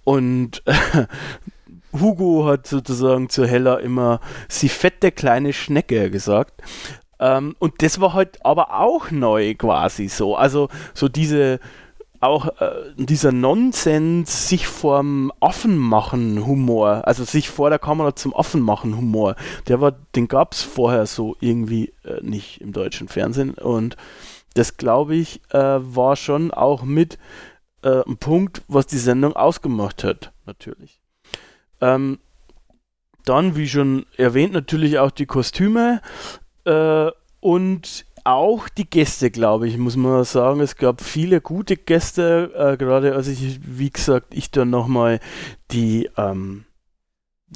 Und <laughs> Hugo hat sozusagen zu Hella immer sie fette kleine Schnecke gesagt. Ähm, und das war halt aber auch neu quasi so. Also so diese auch äh, dieser Nonsens, sich vorm Affen machen Humor, also sich vor der Kamera zum Affen machen Humor, der war, den gab es vorher so irgendwie äh, nicht im deutschen Fernsehen und das glaube ich äh, war schon auch mit äh, ein Punkt, was die Sendung ausgemacht hat, natürlich. Ähm, dann, wie schon erwähnt, natürlich auch die Kostüme. Äh, und auch die Gäste, glaube ich, muss man sagen. Es gab viele gute Gäste, äh, gerade als ich, wie gesagt, ich dann nochmal die, ähm,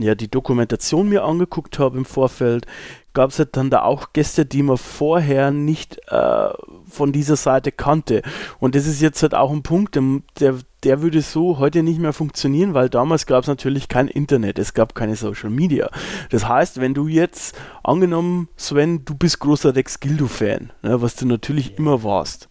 ja, die Dokumentation mir angeguckt habe im Vorfeld, gab es halt dann da auch Gäste, die man vorher nicht äh, von dieser Seite kannte. Und das ist jetzt halt auch ein Punkt, der, der würde so heute nicht mehr funktionieren, weil damals gab es natürlich kein Internet, es gab keine Social Media. Das heißt, wenn du jetzt, angenommen, Sven, du bist großer Rex Gildo-Fan, ne, was du natürlich immer warst.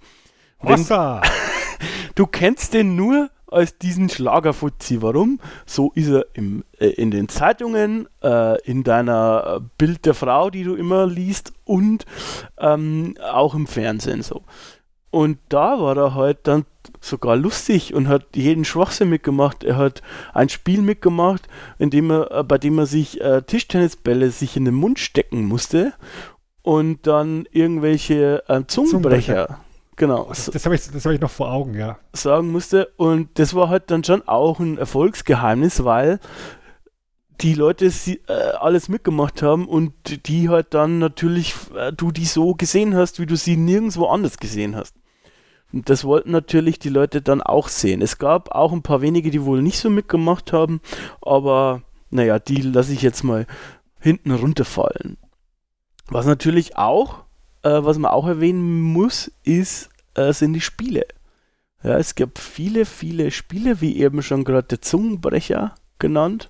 Wenn, <laughs> du kennst den nur als diesen Schlagerfuzzi. Warum? So ist er im, äh, in den Zeitungen, äh, in deiner Bild der Frau, die du immer liest und ähm, auch im Fernsehen so. Und da war er halt dann sogar lustig und hat jeden Schwachsinn mitgemacht. Er hat ein Spiel mitgemacht, in dem er, äh, bei dem er sich äh, Tischtennisbälle sich in den Mund stecken musste und dann irgendwelche äh, Zungenbrecher, Zungenbrecher Genau. Das, das habe ich, hab ich noch vor Augen, ja. Sagen musste. Und das war halt dann schon auch ein Erfolgsgeheimnis, weil die Leute sie, äh, alles mitgemacht haben und die halt dann natürlich, äh, du die so gesehen hast, wie du sie nirgendwo anders gesehen hast. Und das wollten natürlich die Leute dann auch sehen. Es gab auch ein paar wenige, die wohl nicht so mitgemacht haben, aber naja, die lasse ich jetzt mal hinten runterfallen. Was natürlich auch, äh, was man auch erwähnen muss, ist, äh, sind die Spiele. Ja, es gab viele, viele Spiele, wie eben schon gerade der Zungenbrecher genannt.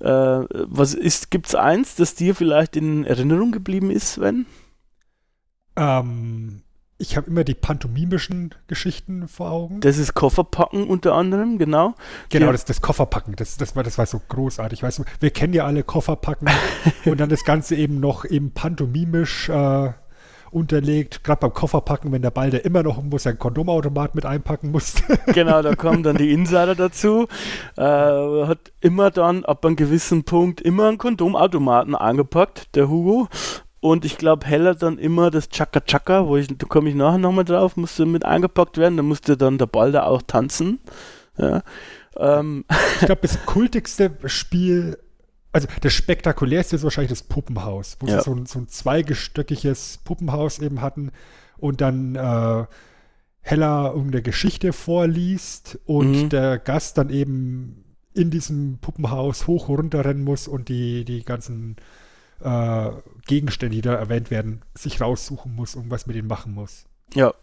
Äh, was ist, gibt es eins, das dir vielleicht in Erinnerung geblieben ist, Sven? Ähm, ich habe immer die pantomimischen Geschichten vor Augen. Das ist Kofferpacken unter anderem, genau. Genau, das, das Kofferpacken, das, das, war, das war so großartig. Weißt du, wir kennen ja alle Kofferpacken <laughs> und dann das Ganze eben noch eben pantomimisch äh, unterlegt. Gerade beim Kofferpacken, wenn der Ball, der immer noch muss, ein Kondomautomat mit einpacken muss. <laughs> genau, da kommen dann die Insider dazu. Äh, hat immer dann ab einem gewissen Punkt immer einen Kondomautomaten angepackt, der Hugo. Und ich glaube, Heller dann immer das Chaka Chaka, wo ich, da komme ich nachher nochmal drauf, musste mit eingepackt werden, da musste dann der Ball da auch tanzen. Ja. Ähm. Ich glaube, das kultigste Spiel, also das spektakulärste ist wahrscheinlich das Puppenhaus, wo ja. sie so ein, so ein zweigestöckiges Puppenhaus eben hatten und dann äh, Heller irgendeine Geschichte vorliest und mhm. der Gast dann eben in diesem Puppenhaus hoch runter rennen muss und die, die ganzen äh, Gegenstände, die da erwähnt werden, sich raussuchen muss und was mit ihnen machen muss. Ja,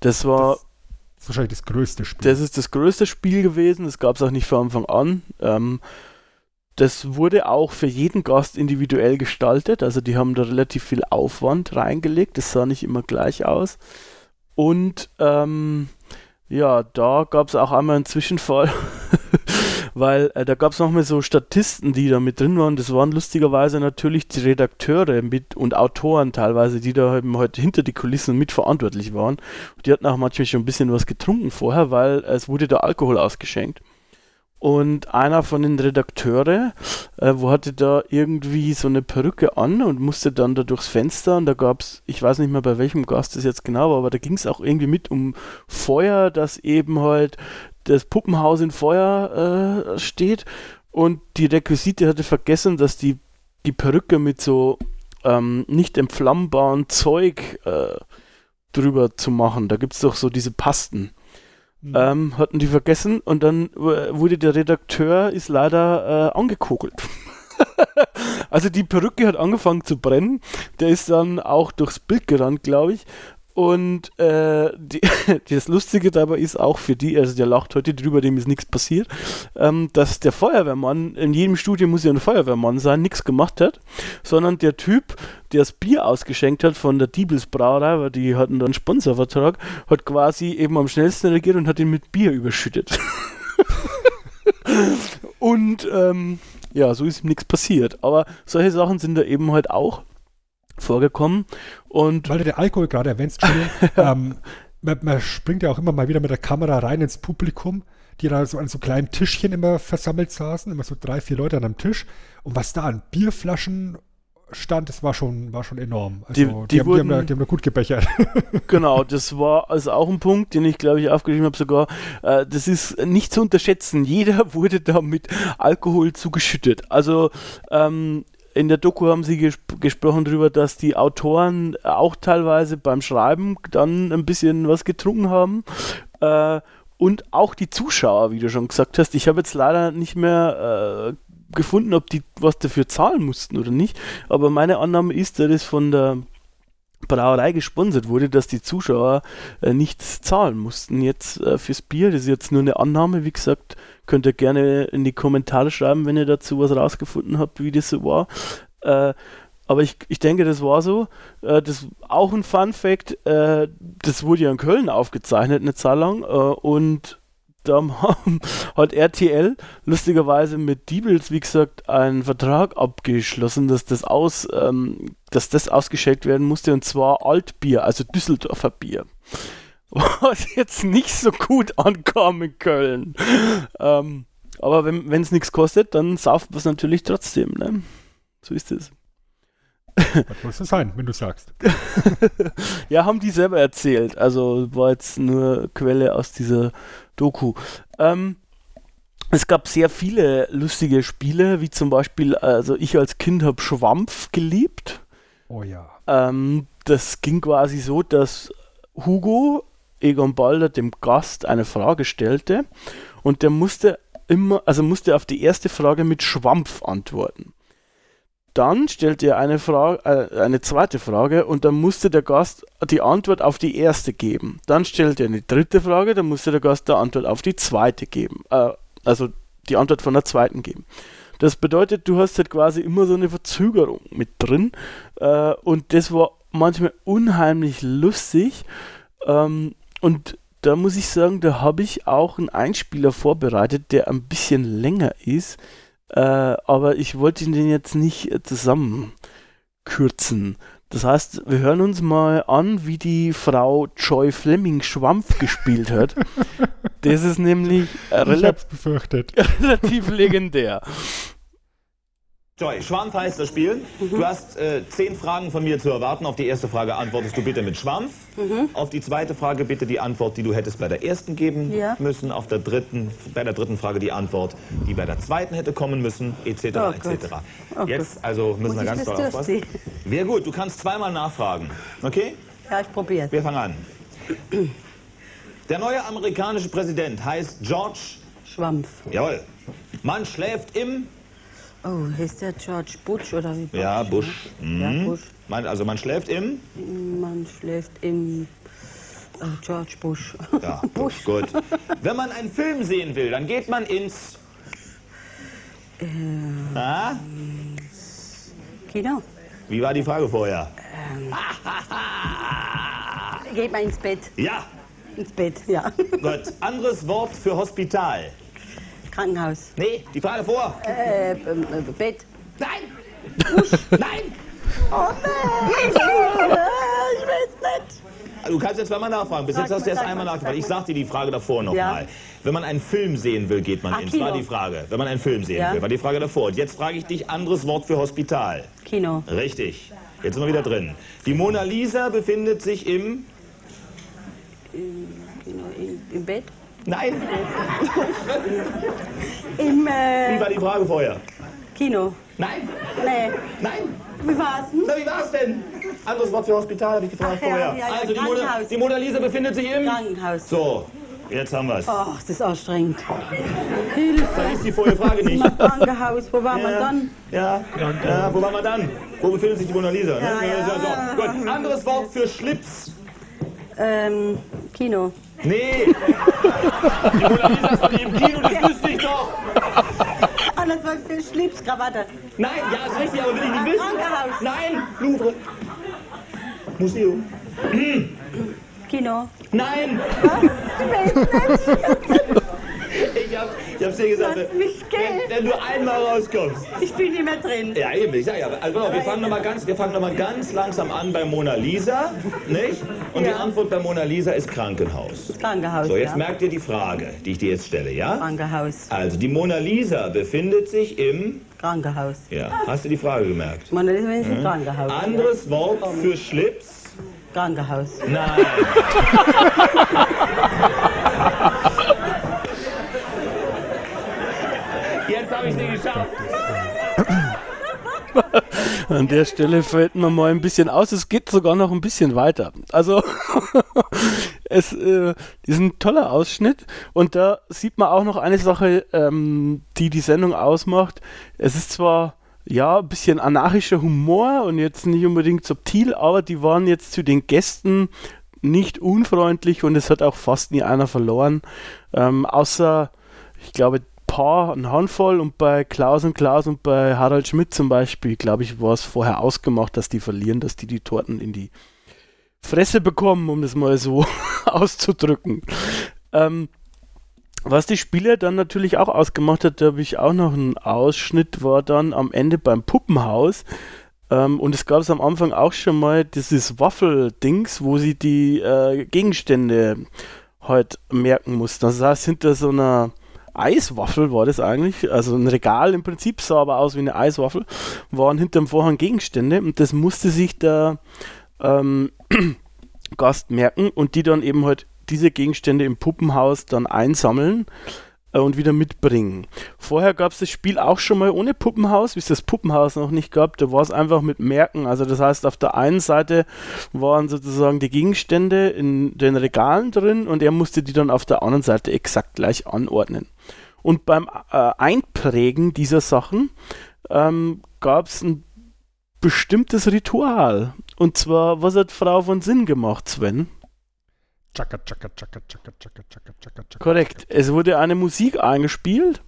das war. Das, das ist wahrscheinlich das größte Spiel. Das ist das größte Spiel gewesen, das gab es auch nicht von Anfang an. Ähm, das wurde auch für jeden Gast individuell gestaltet, also die haben da relativ viel Aufwand reingelegt, das sah nicht immer gleich aus. Und ähm, ja, da gab es auch einmal einen Zwischenfall. <laughs> weil äh, da gab es nochmal so Statisten, die da mit drin waren. Das waren lustigerweise natürlich die Redakteure mit und Autoren teilweise, die da eben halt hinter die Kulissen mitverantwortlich waren. Und die hatten auch manchmal schon ein bisschen was getrunken vorher, weil es wurde da Alkohol ausgeschenkt. Und einer von den Redakteure, äh, wo hatte da irgendwie so eine Perücke an und musste dann da durchs Fenster und da gab es, ich weiß nicht mehr bei welchem Gast das jetzt genau war, aber da ging es auch irgendwie mit um Feuer, dass eben halt das Puppenhaus in Feuer äh, steht und die Requisite hatte vergessen, dass die, die Perücke mit so ähm, nicht entflammbaren Zeug äh, drüber zu machen. Da gibt es doch so diese Pasten. Mhm. Ähm, hatten die vergessen und dann wurde der Redakteur ist leider äh, angekokelt. <laughs> also die Perücke hat angefangen zu brennen. Der ist dann auch durchs Bild gerannt, glaube ich. Und äh, die, <laughs> das Lustige dabei ist auch für die, also der lacht heute drüber, dem ist nichts passiert, ähm, dass der Feuerwehrmann, in jedem Studio muss ja ein Feuerwehrmann sein, nichts gemacht hat, sondern der Typ, der das Bier ausgeschenkt hat von der Diebels Brauerei, weil die hatten dann einen Sponsorvertrag, hat quasi eben am schnellsten reagiert und hat ihn mit Bier überschüttet. <laughs> und ähm, ja, so ist ihm nichts passiert. Aber solche Sachen sind da eben halt auch vorgekommen. Und Weil du den Alkohol gerade erwähnst, <laughs> ähm, man, man, springt ja auch immer mal wieder mit der Kamera rein ins Publikum, die da so an so kleinen Tischchen immer versammelt saßen, immer so drei, vier Leute an einem Tisch. Und was da an Bierflaschen stand, das war schon, war schon enorm. Also die, die, die, haben, wurden, die, haben, die, haben, da gut gebechert. <laughs> <laughs> genau, das war also auch ein Punkt, den ich glaube ich aufgeschrieben habe sogar. Äh, das ist nicht zu unterschätzen. Jeder wurde da mit Alkohol zugeschüttet. Also ähm, in der Doku haben sie gesp gesprochen darüber, dass die Autoren auch teilweise beim Schreiben dann ein bisschen was getrunken haben. Äh, und auch die Zuschauer, wie du schon gesagt hast. Ich habe jetzt leider nicht mehr äh, gefunden, ob die was dafür zahlen mussten oder nicht. Aber meine Annahme ist, dass es von der Brauerei gesponsert wurde, dass die Zuschauer äh, nichts zahlen mussten jetzt äh, fürs Bier. Das ist jetzt nur eine Annahme, wie gesagt, könnt ihr gerne in die Kommentare schreiben, wenn ihr dazu was rausgefunden habt, wie das so war. Äh, aber ich, ich denke, das war so. Äh, das auch ein Fun Fact, äh, das wurde ja in Köln aufgezeichnet eine Zeit lang äh, und da hat RTL lustigerweise mit Diebels, wie gesagt, einen Vertrag abgeschlossen, dass das aus, ähm, dass das ausgeschenkt werden musste und zwar Altbier, also Düsseldorfer Bier. <laughs> Was jetzt nicht so gut ankam in Köln. Ähm, aber wenn es nichts kostet, dann sauft man es natürlich trotzdem. Ne? So ist es. <laughs> Was muss das sein, wenn du sagst? <laughs> ja, haben die selber erzählt. Also war jetzt nur Quelle aus dieser Doku. Ähm, es gab sehr viele lustige Spiele, wie zum Beispiel, also ich als Kind habe Schwampf geliebt. Oh ja. Ähm, das ging quasi so, dass Hugo Egon Balder dem Gast eine Frage stellte und der musste immer, also musste auf die erste Frage mit Schwampf antworten. Dann stellte er eine, Frage, äh, eine zweite Frage und dann musste der Gast die Antwort auf die erste geben. Dann stellte er eine dritte Frage, dann musste der Gast die Antwort auf die zweite geben. Äh, also die Antwort von der zweiten geben. Das bedeutet, du hast halt quasi immer so eine Verzögerung mit drin äh, und das war manchmal unheimlich lustig ähm, und da muss ich sagen, da habe ich auch einen Einspieler vorbereitet, der ein bisschen länger ist, äh, aber ich wollte den jetzt nicht zusammenkürzen. Das heißt, wir hören uns mal an, wie die Frau Joy Fleming Schwampf gespielt hat. <laughs> Das ist nämlich relativ, <laughs> relativ legendär. Joy, Schwampf heißt das Spiel. Du hast äh, zehn Fragen von mir zu erwarten. Auf die erste Frage antwortest du bitte mit Schwampf. Mhm. Auf die zweite Frage bitte die Antwort, die du hättest bei der ersten geben ja. müssen. Auf der dritten, bei der dritten Frage die Antwort, die bei der zweiten hätte kommen müssen, etc. Oh etc. Oh Jetzt also müssen Muss wir ganz doll aufpassen. Sehr gut, du kannst zweimal nachfragen. Okay? Ja, ich probiere. Wir fangen an. Der neue amerikanische Präsident heißt George Schwampf. Jawohl. Man schläft im Oh, heißt der George Bush oder wie? Bush, ja, Bush. Ne? Mhm. Ja, Bush. Man, also man schläft im? Man schläft im oh, George Bush. Ja, <laughs> Bush. gut. Wenn man einen Film sehen will, dann geht man ins... Äh, ah? Kino. Wie war die Frage vorher? Ähm, geht man ins Bett? Ja. Ins Bett, ja. Gut. Anderes Wort für Hospital. Krankenhaus. Nee, die Frage vor. Äh, äh, Bett. Nein! <laughs> Nein! Oh nein! <laughs> ich weiß nicht. Du kannst jetzt zweimal nachfragen. Bis jetzt hast du erst einmal nachgefragt. Ich sag dir die Frage davor nochmal. Ja. Wenn man einen Film sehen will, geht man Ach, ins. Kino. War die Frage. Wenn man einen Film sehen ja. will, war die Frage davor. Und jetzt frage ich dich, anderes Wort für Hospital. Kino. Richtig. Jetzt sind wir wieder drin. Die Mona Lisa befindet sich im, im Bett? Nein. <laughs> Im, äh, Wie war die Frage vorher? Kino. Nein. Nee. Nein. Wie war's denn? Na, wie war's denn? Anderes Wort für Hospital, habe ich gefragt Ach, vorher. Ja, ja, also, die Mona, die Mona, Lisa befindet sich im... Krankenhaus. So, jetzt haben wir's. Ach, das ist anstrengend. Hilfe. Das ist die vorige Frage nicht. Im Krankenhaus, wo waren ja, wir dann? Ja, ja, wo waren wir dann? Wo befindet sich die Mona Lisa? Ne? Ja, ja. So, gut. Anderes Wort für Schlips. Ähm, Kino. Nee! Die Mona Lisa ist doch nicht im Kino, das wüsste ich doch! Alles was für Schlipskrawatte. Nein, ja, ist richtig, aber will ich nicht wissen. Krankenhaus. Nein, Louvre. Museum. Kino. Nein! Was? Ich weiß nicht. Ich hab, hab's dir gesagt, Lass mich gehen. wenn, wenn du einmal rauskommst. Ich bin nicht mehr drin. Ja, eben, ich sag ja. Also, wir fangen nochmal ganz, wir fangen noch mal ganz langsam an bei Mona Lisa, nicht? Und Ja. die Antwort bei Mona Lisa ist Krankenhaus. Krankenhaus. So, jetzt ja. merkt ihr die Frage, die ich dir jetzt stelle, ja? Krankenhaus. Also, die Mona Lisa befindet sich im. Krankenhaus. Ja, hast du die Frage gemerkt? Man ist wenn im Krankenhaus. Anderes Wort für Schlips? Krankenhaus. Nein. <laughs> Jetzt habe ich sie geschafft. <laughs> An der Stelle fällt mir mal ein bisschen aus. Es geht sogar noch ein bisschen weiter. Also, <laughs> es äh, ist ein toller Ausschnitt. Und da sieht man auch noch eine Sache, ähm, die die Sendung ausmacht. Es ist zwar ja ein bisschen anarchischer Humor und jetzt nicht unbedingt subtil, aber die waren jetzt zu den Gästen nicht unfreundlich und es hat auch fast nie einer verloren. Ähm, außer, ich glaube, paar, eine Handvoll und bei Klaus und Klaus und bei Harald Schmidt zum Beispiel, glaube ich, war es vorher ausgemacht, dass die verlieren, dass die die Torten in die Fresse bekommen, um das mal so <laughs> auszudrücken. Ähm, was die Spieler dann natürlich auch ausgemacht hat, da habe ich auch noch einen Ausschnitt, war dann am Ende beim Puppenhaus. Ähm, und es gab es am Anfang auch schon mal dieses Waffel-Dings, wo sie die äh, Gegenstände halt merken mussten. Also saß hinter so einer Eiswaffel war das eigentlich, also ein Regal im Prinzip, sah aber aus wie eine Eiswaffel, waren hinterm Vorhang Gegenstände und das musste sich der ähm, <clears throat> Gast merken und die dann eben halt diese Gegenstände im Puppenhaus dann einsammeln äh, und wieder mitbringen. Vorher gab es das Spiel auch schon mal ohne Puppenhaus, wie es das Puppenhaus noch nicht gab. Da war es einfach mit Merken. Also das heißt, auf der einen Seite waren sozusagen die Gegenstände in den Regalen drin und er musste die dann auf der anderen Seite exakt gleich anordnen. Und beim äh, Einprägen dieser Sachen ähm, gab es ein bestimmtes Ritual. Und zwar, was hat Frau von Sinn gemacht, Sven? Chaka, chaka, chaka, chaka, chaka, chaka, chaka, chaka. Korrekt. Es wurde eine Musik eingespielt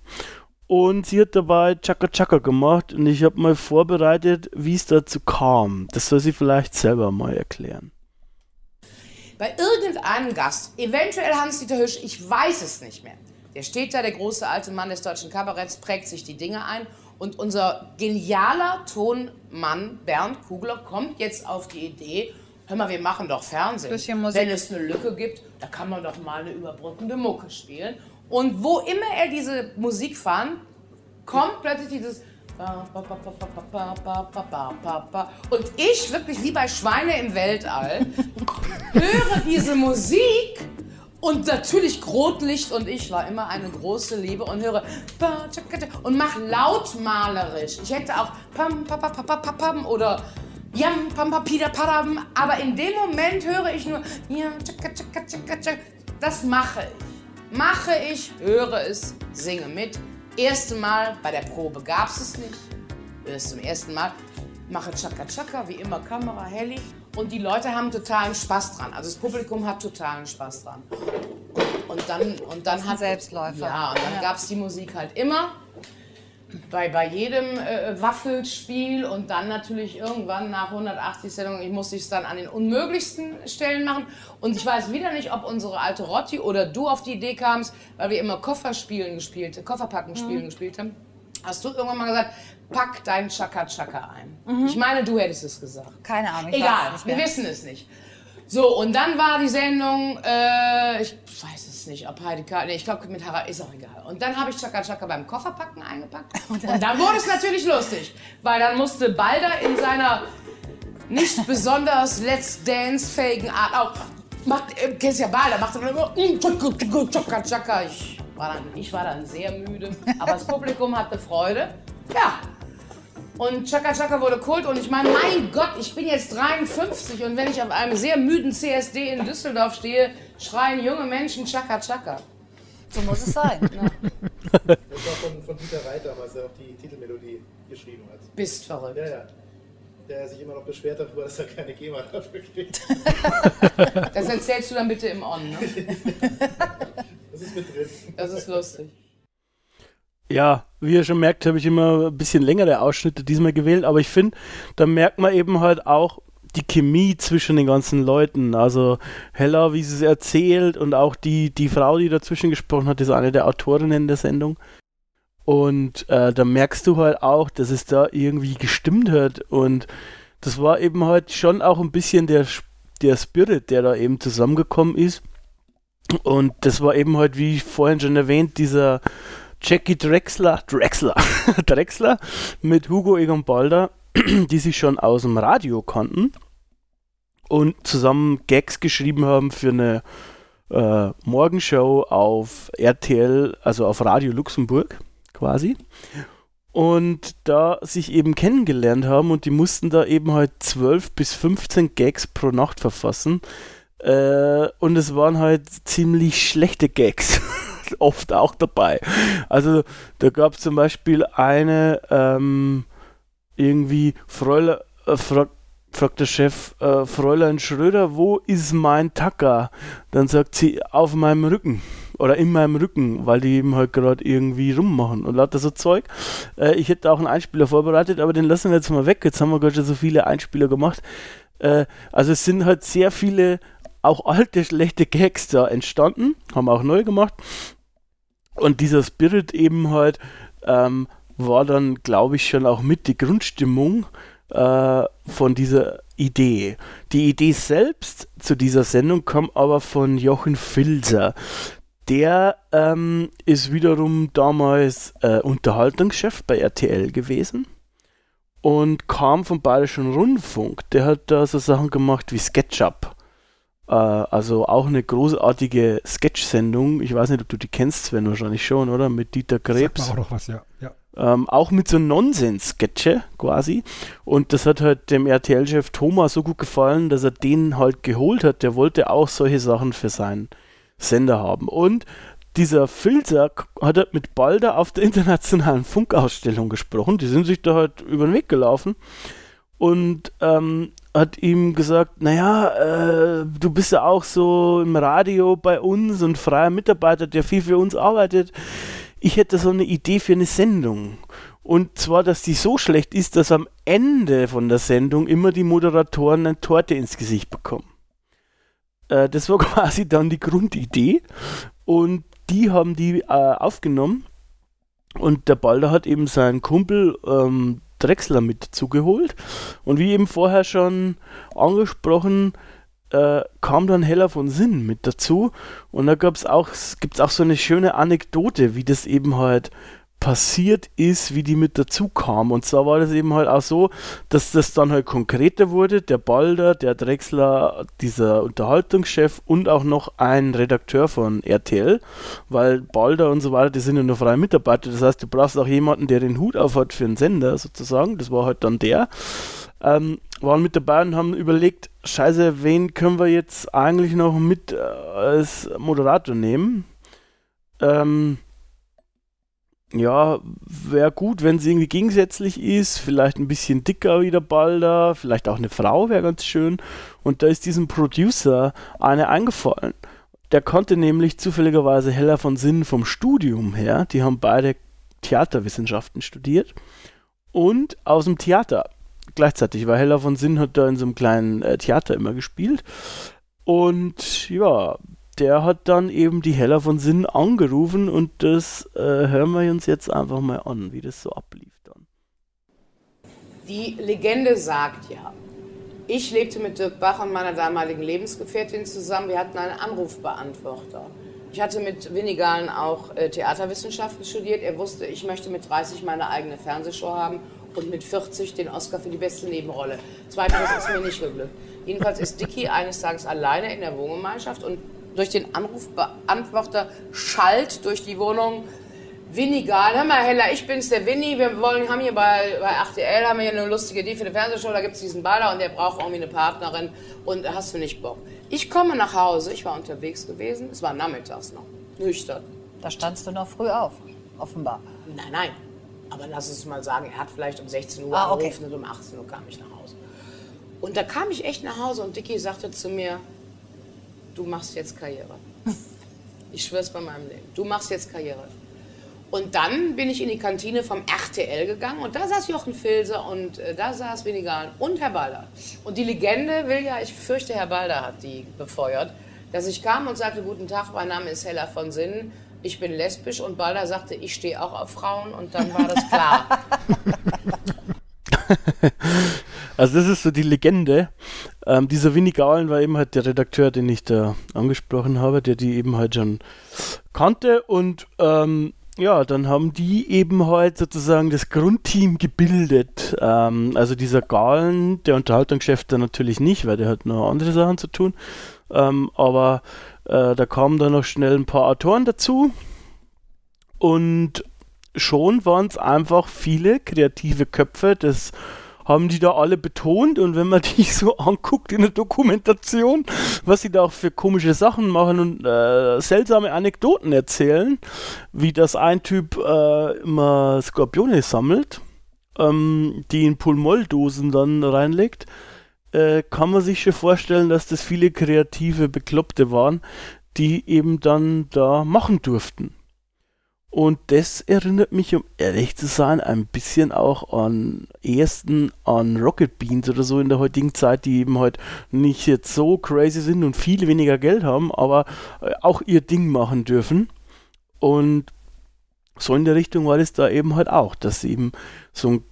und sie hat dabei Chaka Chaka gemacht und ich habe mal vorbereitet, wie es dazu kam. Das soll sie vielleicht selber mal erklären. Bei irgendeinem Gast, eventuell Hans-Dieter Hüsch, ich weiß es nicht mehr. Der steht da, der große alte Mann des deutschen Kabaretts, prägt sich die Dinge ein und unser genialer Tonmann Bernd Kugler kommt jetzt auf die Idee, hör mal, wir machen doch Fernsehen. Wenn es eine Lücke gibt, da kann man doch mal eine überbrückende Mucke spielen. Und wo immer er diese Musik fand, kommt plötzlich dieses und ich, wirklich wie bei Schweine im Weltall, höre diese Musik und natürlich Grotlicht und ich war immer eine große Liebe und höre und mach lautmalerisch. Ich hätte auch pam pam pam pam pam pam oder Yam pam pam pida padam, aber in dem Moment höre ich nur ja, tschakka, tschakka, tschakka, tschakka. das mache ich. Mache ich, höre es, singe mit. Erste Mal bei der Probe gab es es nicht. Das zum ersten Mal. Mache Chaka Chaka, wie immer Kamera, Heli. Und die Leute haben totalen Spaß dran. Also das Publikum hat totalen Spaß dran. Und dann, und dann hat Selbstläufer. Ja, und dann Ja. gab es die Musik halt immer. Bei, bei jedem äh, Waffelspiel und dann natürlich irgendwann nach 180 Sendungen, ich musste es dann an den unmöglichsten Stellen machen. Und ich weiß wieder nicht, ob unsere alte Rotti oder du auf die Idee kamst, weil wir immer Kofferspielen gespielt, Kofferpacken spielen gespielt haben. Hast du irgendwann mal gesagt, pack dein Chaka Chaka ein. Ich meine, du hättest es gesagt. Keine Ahnung. Egal, wir wissen es nicht. So, und dann war die Sendung, äh, ich weiß es nicht, ob Heidi K. Nee, ich glaube, mit Harald ist auch egal. Und dann habe ich Chaka Chaka beim Kofferpacken eingepackt. <laughs> Und dann wurde es natürlich lustig, weil dann musste Balder in seiner nicht <laughs> besonders Let's Dance-fähigen Art auch. Macht, äh, kennst ja Balder, macht dann immer mm, Chaka Chaka Chaka Chaka. Ich war, dann, ich war dann sehr müde, aber das Publikum hatte Freude. Ja, und Chaka Chaka wurde Kult und ich meine, mein Gott, ich bin jetzt 53 und wenn ich auf einem sehr müden CSD in Düsseldorf stehe, schreien junge Menschen Chaka Chaka. So muss es sein. <laughs> Das war von, von Dieter Reit damals, der auch die Titelmelodie geschrieben hat. Bist verrückt. Ja, ja. Der sich immer noch beschwert darüber, dass er keine GEMA dafür kriegt. Das erzählst du dann bitte im On, ne? Das ist mit drin. Das ist lustig. Ja, wie ihr schon merkt, habe ich immer ein bisschen längere Ausschnitte diesmal gewählt, aber ich finde, da merkt man eben halt auch die Chemie zwischen den ganzen Leuten. Also Hella, wie sie es erzählt und auch die, die Frau, die dazwischen gesprochen hat, ist eine der Autorinnen der Sendung. Und äh, da merkst du halt auch, dass es da irgendwie gestimmt hat und das war eben halt schon auch ein bisschen der, der Spirit, der da eben zusammengekommen ist. Und das war eben halt, wie vorhin schon erwähnt, dieser Jackie Drexler, Drexler, <laughs> Drexler mit Hugo Egon Balder, <clears throat> die sich schon aus dem Radio kannten und zusammen Gags geschrieben haben für eine äh, Morgenshow auf RTL, also auf Radio Luxemburg quasi. Und da sich eben kennengelernt haben und die mussten da eben halt 12 bis 15 Gags pro Nacht verfassen. Äh, und es waren halt ziemlich schlechte Gags <laughs> <laughs> oft auch dabei. Also da gab es zum Beispiel eine, ähm, irgendwie Fräulein, äh, fragt, fragt der Chef, äh, Fräulein Schröder, wo ist mein Tacker? Dann sagt sie, auf meinem Rücken. Oder in meinem Rücken, weil die eben halt gerade irgendwie rummachen und lauter so Zeug. Äh, ich hätte auch einen Einspieler vorbereitet, aber den lassen wir jetzt mal weg. Jetzt haben wir gerade schon so viele Einspieler gemacht. Äh, also es sind halt sehr viele auch alte, schlechte Gags da entstanden, haben auch neu gemacht. Und dieser Spirit eben halt ähm, war dann, glaube ich, schon auch mit die Grundstimmung äh, von dieser Idee. Die Idee selbst zu dieser Sendung kam aber von Jochen Filzer. Der ähm, ist wiederum damals äh, Unterhaltungschef bei RTL gewesen und kam vom Bayerischen Rundfunk. Der hat da so Sachen gemacht wie SketchUp. Äh, also auch eine großartige Sketch-Sendung. Ich weiß nicht, ob du die kennst, Sven, wahrscheinlich schon, oder? Mit Dieter Krebs. Sagt auch noch was, ja. ja. Ähm, auch mit so Nonsens-Sketche quasi. Und das hat halt dem RTL-Chef Thomas so gut gefallen, dass er den halt geholt hat. Der wollte auch solche Sachen für seinen Sender haben. Und dieser Filzer hat er mit Balder auf der <laughs> internationalen Funkausstellung gesprochen. Die sind sich da halt über den Weg gelaufen und ähm, hat ihm gesagt, naja, äh, du bist ja auch so im Radio bei uns und freier Mitarbeiter, der viel für uns arbeitet. Ich hätte so eine Idee für eine Sendung. Und zwar, dass die so schlecht ist, dass am Ende von der Sendung immer die Moderatoren eine Torte ins Gesicht bekommen. Äh, das war <laughs> quasi dann die Grundidee. Und die haben die äh, aufgenommen. Und der Balder hat eben seinen Kumpel ähm, Drechsler mit zugeholt. Und wie eben vorher schon angesprochen, äh, kam dann Heller von Sinn mit dazu. Und da gab's auch, gibt's auch so eine schöne Anekdote, wie das eben halt passiert ist, wie die mit dazu kam. Und zwar war das eben halt auch so, dass das dann halt konkreter wurde. Der Balder, der Drechsler, dieser Unterhaltungschef und auch noch ein Redakteur von RTL, weil Balder und so weiter, die sind ja nur freie Mitarbeiter. Das heißt, du brauchst auch jemanden, der den Hut aufhat für einen Sender sozusagen. Das war halt dann der. Ähm, waren mit dabei und haben überlegt, scheiße, wen können wir jetzt eigentlich noch mit äh, als Moderator nehmen? Ähm, ja, wäre gut, wenn sie irgendwie gegensätzlich ist, vielleicht ein bisschen dicker wie der Balder, vielleicht auch eine Frau wäre ganz schön. Und da ist diesem Producer eine eingefallen. Der konnte nämlich zufälligerweise Heller von Sinn vom Studium her, die haben beide Theaterwissenschaften studiert und aus dem Theater gleichzeitig, weil Heller von Sinn hat da in so einem kleinen äh, Theater immer gespielt. Und ja, der hat dann eben die Heller von Sinn angerufen und das äh, hören wir uns jetzt einfach mal an, wie das so ablief dann. Die Legende sagt ja, ich lebte mit Dirk Bach und meiner damaligen Lebensgefährtin zusammen. Wir hatten einen Anrufbeantworter. Ich hatte mit Winnie Gahlen auch äh, Theaterwissenschaften studiert. Er wusste, ich möchte mit 30 meine eigene Fernsehshow haben und mit 40 den Oscar für die beste Nebenrolle. Zweiteres ist mir nicht geglückt. Jedenfalls ist Dicky eines Tages alleine in der Wohngemeinschaft und durch den Anrufbeantworter schallt durch die Wohnung Winnie Gahl, hör mal Hella, ich bin's, der Winnie, wir wollen, haben hier bei, bei 8DL, haben wir hier eine lustige Idee für eine Fernsehshow, da gibt's diesen Baller und der braucht irgendwie eine Partnerin und hast du nicht Bock. Ich komme nach Hause, ich war unterwegs gewesen, es war nachmittags noch, nüchtern. Da standst du noch früh auf, offenbar. Nein, nein, aber lass uns mal sagen, er hat vielleicht um 16 Uhr Ah, okay. angerufen und um 18 Uhr kam ich nach Hause. Und da kam ich echt nach Hause und Dicky sagte zu mir, du machst jetzt Karriere. Ich schwör's bei meinem Leben. Du machst jetzt Karriere. Und dann bin ich in die Kantine vom RTL gegangen und da saß Jochen Filser und äh, da saß Winnie Gahlen und Herr Balder. Und die Legende will ja, ich fürchte, Herr Balder hat die befeuert, dass ich kam und sagte, guten Tag, mein Name ist Hella von Sinnen, ich bin lesbisch und Balder sagte, ich stehe auch auf Frauen und dann war das klar. <laughs> Also das ist so die Legende. Ähm, dieser Winnie Gahlen war eben halt der Redakteur, den ich da angesprochen habe, der die eben halt schon kannte und ähm, ja, dann haben die eben halt sozusagen das Grundteam gebildet. Ähm, also dieser Gahlen, der Unterhaltungschef da natürlich nicht, weil der hat noch andere Sachen zu tun. Ähm, aber äh, da kamen dann noch schnell ein paar Autoren dazu und schon waren es einfach viele kreative Köpfe, das haben die da alle betont und wenn man <laughs> die so anguckt in der Dokumentation, was sie da auch für komische Sachen machen und äh, seltsame Anekdoten erzählen, wie das ein Typ äh, immer Skorpione sammelt, ähm, die in Pulmolldosen dann reinlegt, äh, kann man sich schon vorstellen, dass das viele kreative Bekloppte waren, die eben dann da machen durften. Und das erinnert mich, um ehrlich zu sein, ein bisschen auch an ersten an Rocket Beans oder so in der heutigen Zeit, die eben halt nicht jetzt so crazy sind und viel weniger Geld haben, aber äh, auch ihr Ding machen dürfen. Und so in der Richtung war das da eben halt auch, dass eben so ein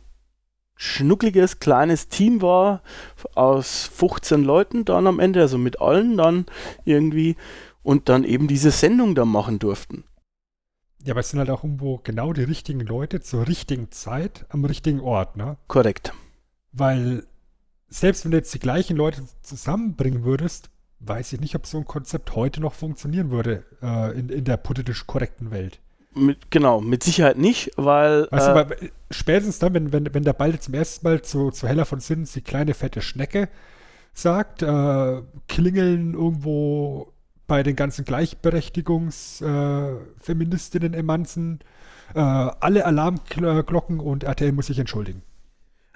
schnuckliges kleines Team war aus 15 Leuten dann am Ende, also mit allen dann irgendwie und dann eben diese Sendung da machen durften. Ja, aber es sind halt auch irgendwo genau die richtigen Leute zur richtigen Zeit am richtigen Ort, ne? Korrekt. Weil selbst wenn du jetzt die gleichen Leute zusammenbringen würdest, weiß ich nicht, ob so ein Konzept heute noch funktionieren würde äh, in, in der politisch korrekten Welt. Mit, genau, mit Sicherheit nicht, weil. Weißt du, äh, aber spätestens dann, wenn, wenn, wenn der Ball zum ersten Mal zu, zu Heller von Sinnens die kleine fette Schnecke sagt, äh, klingeln irgendwo bei den ganzen Gleichberechtigungsfeministinnen äh, Emanzen äh, alle Alarmglocken und RTL muss sich entschuldigen.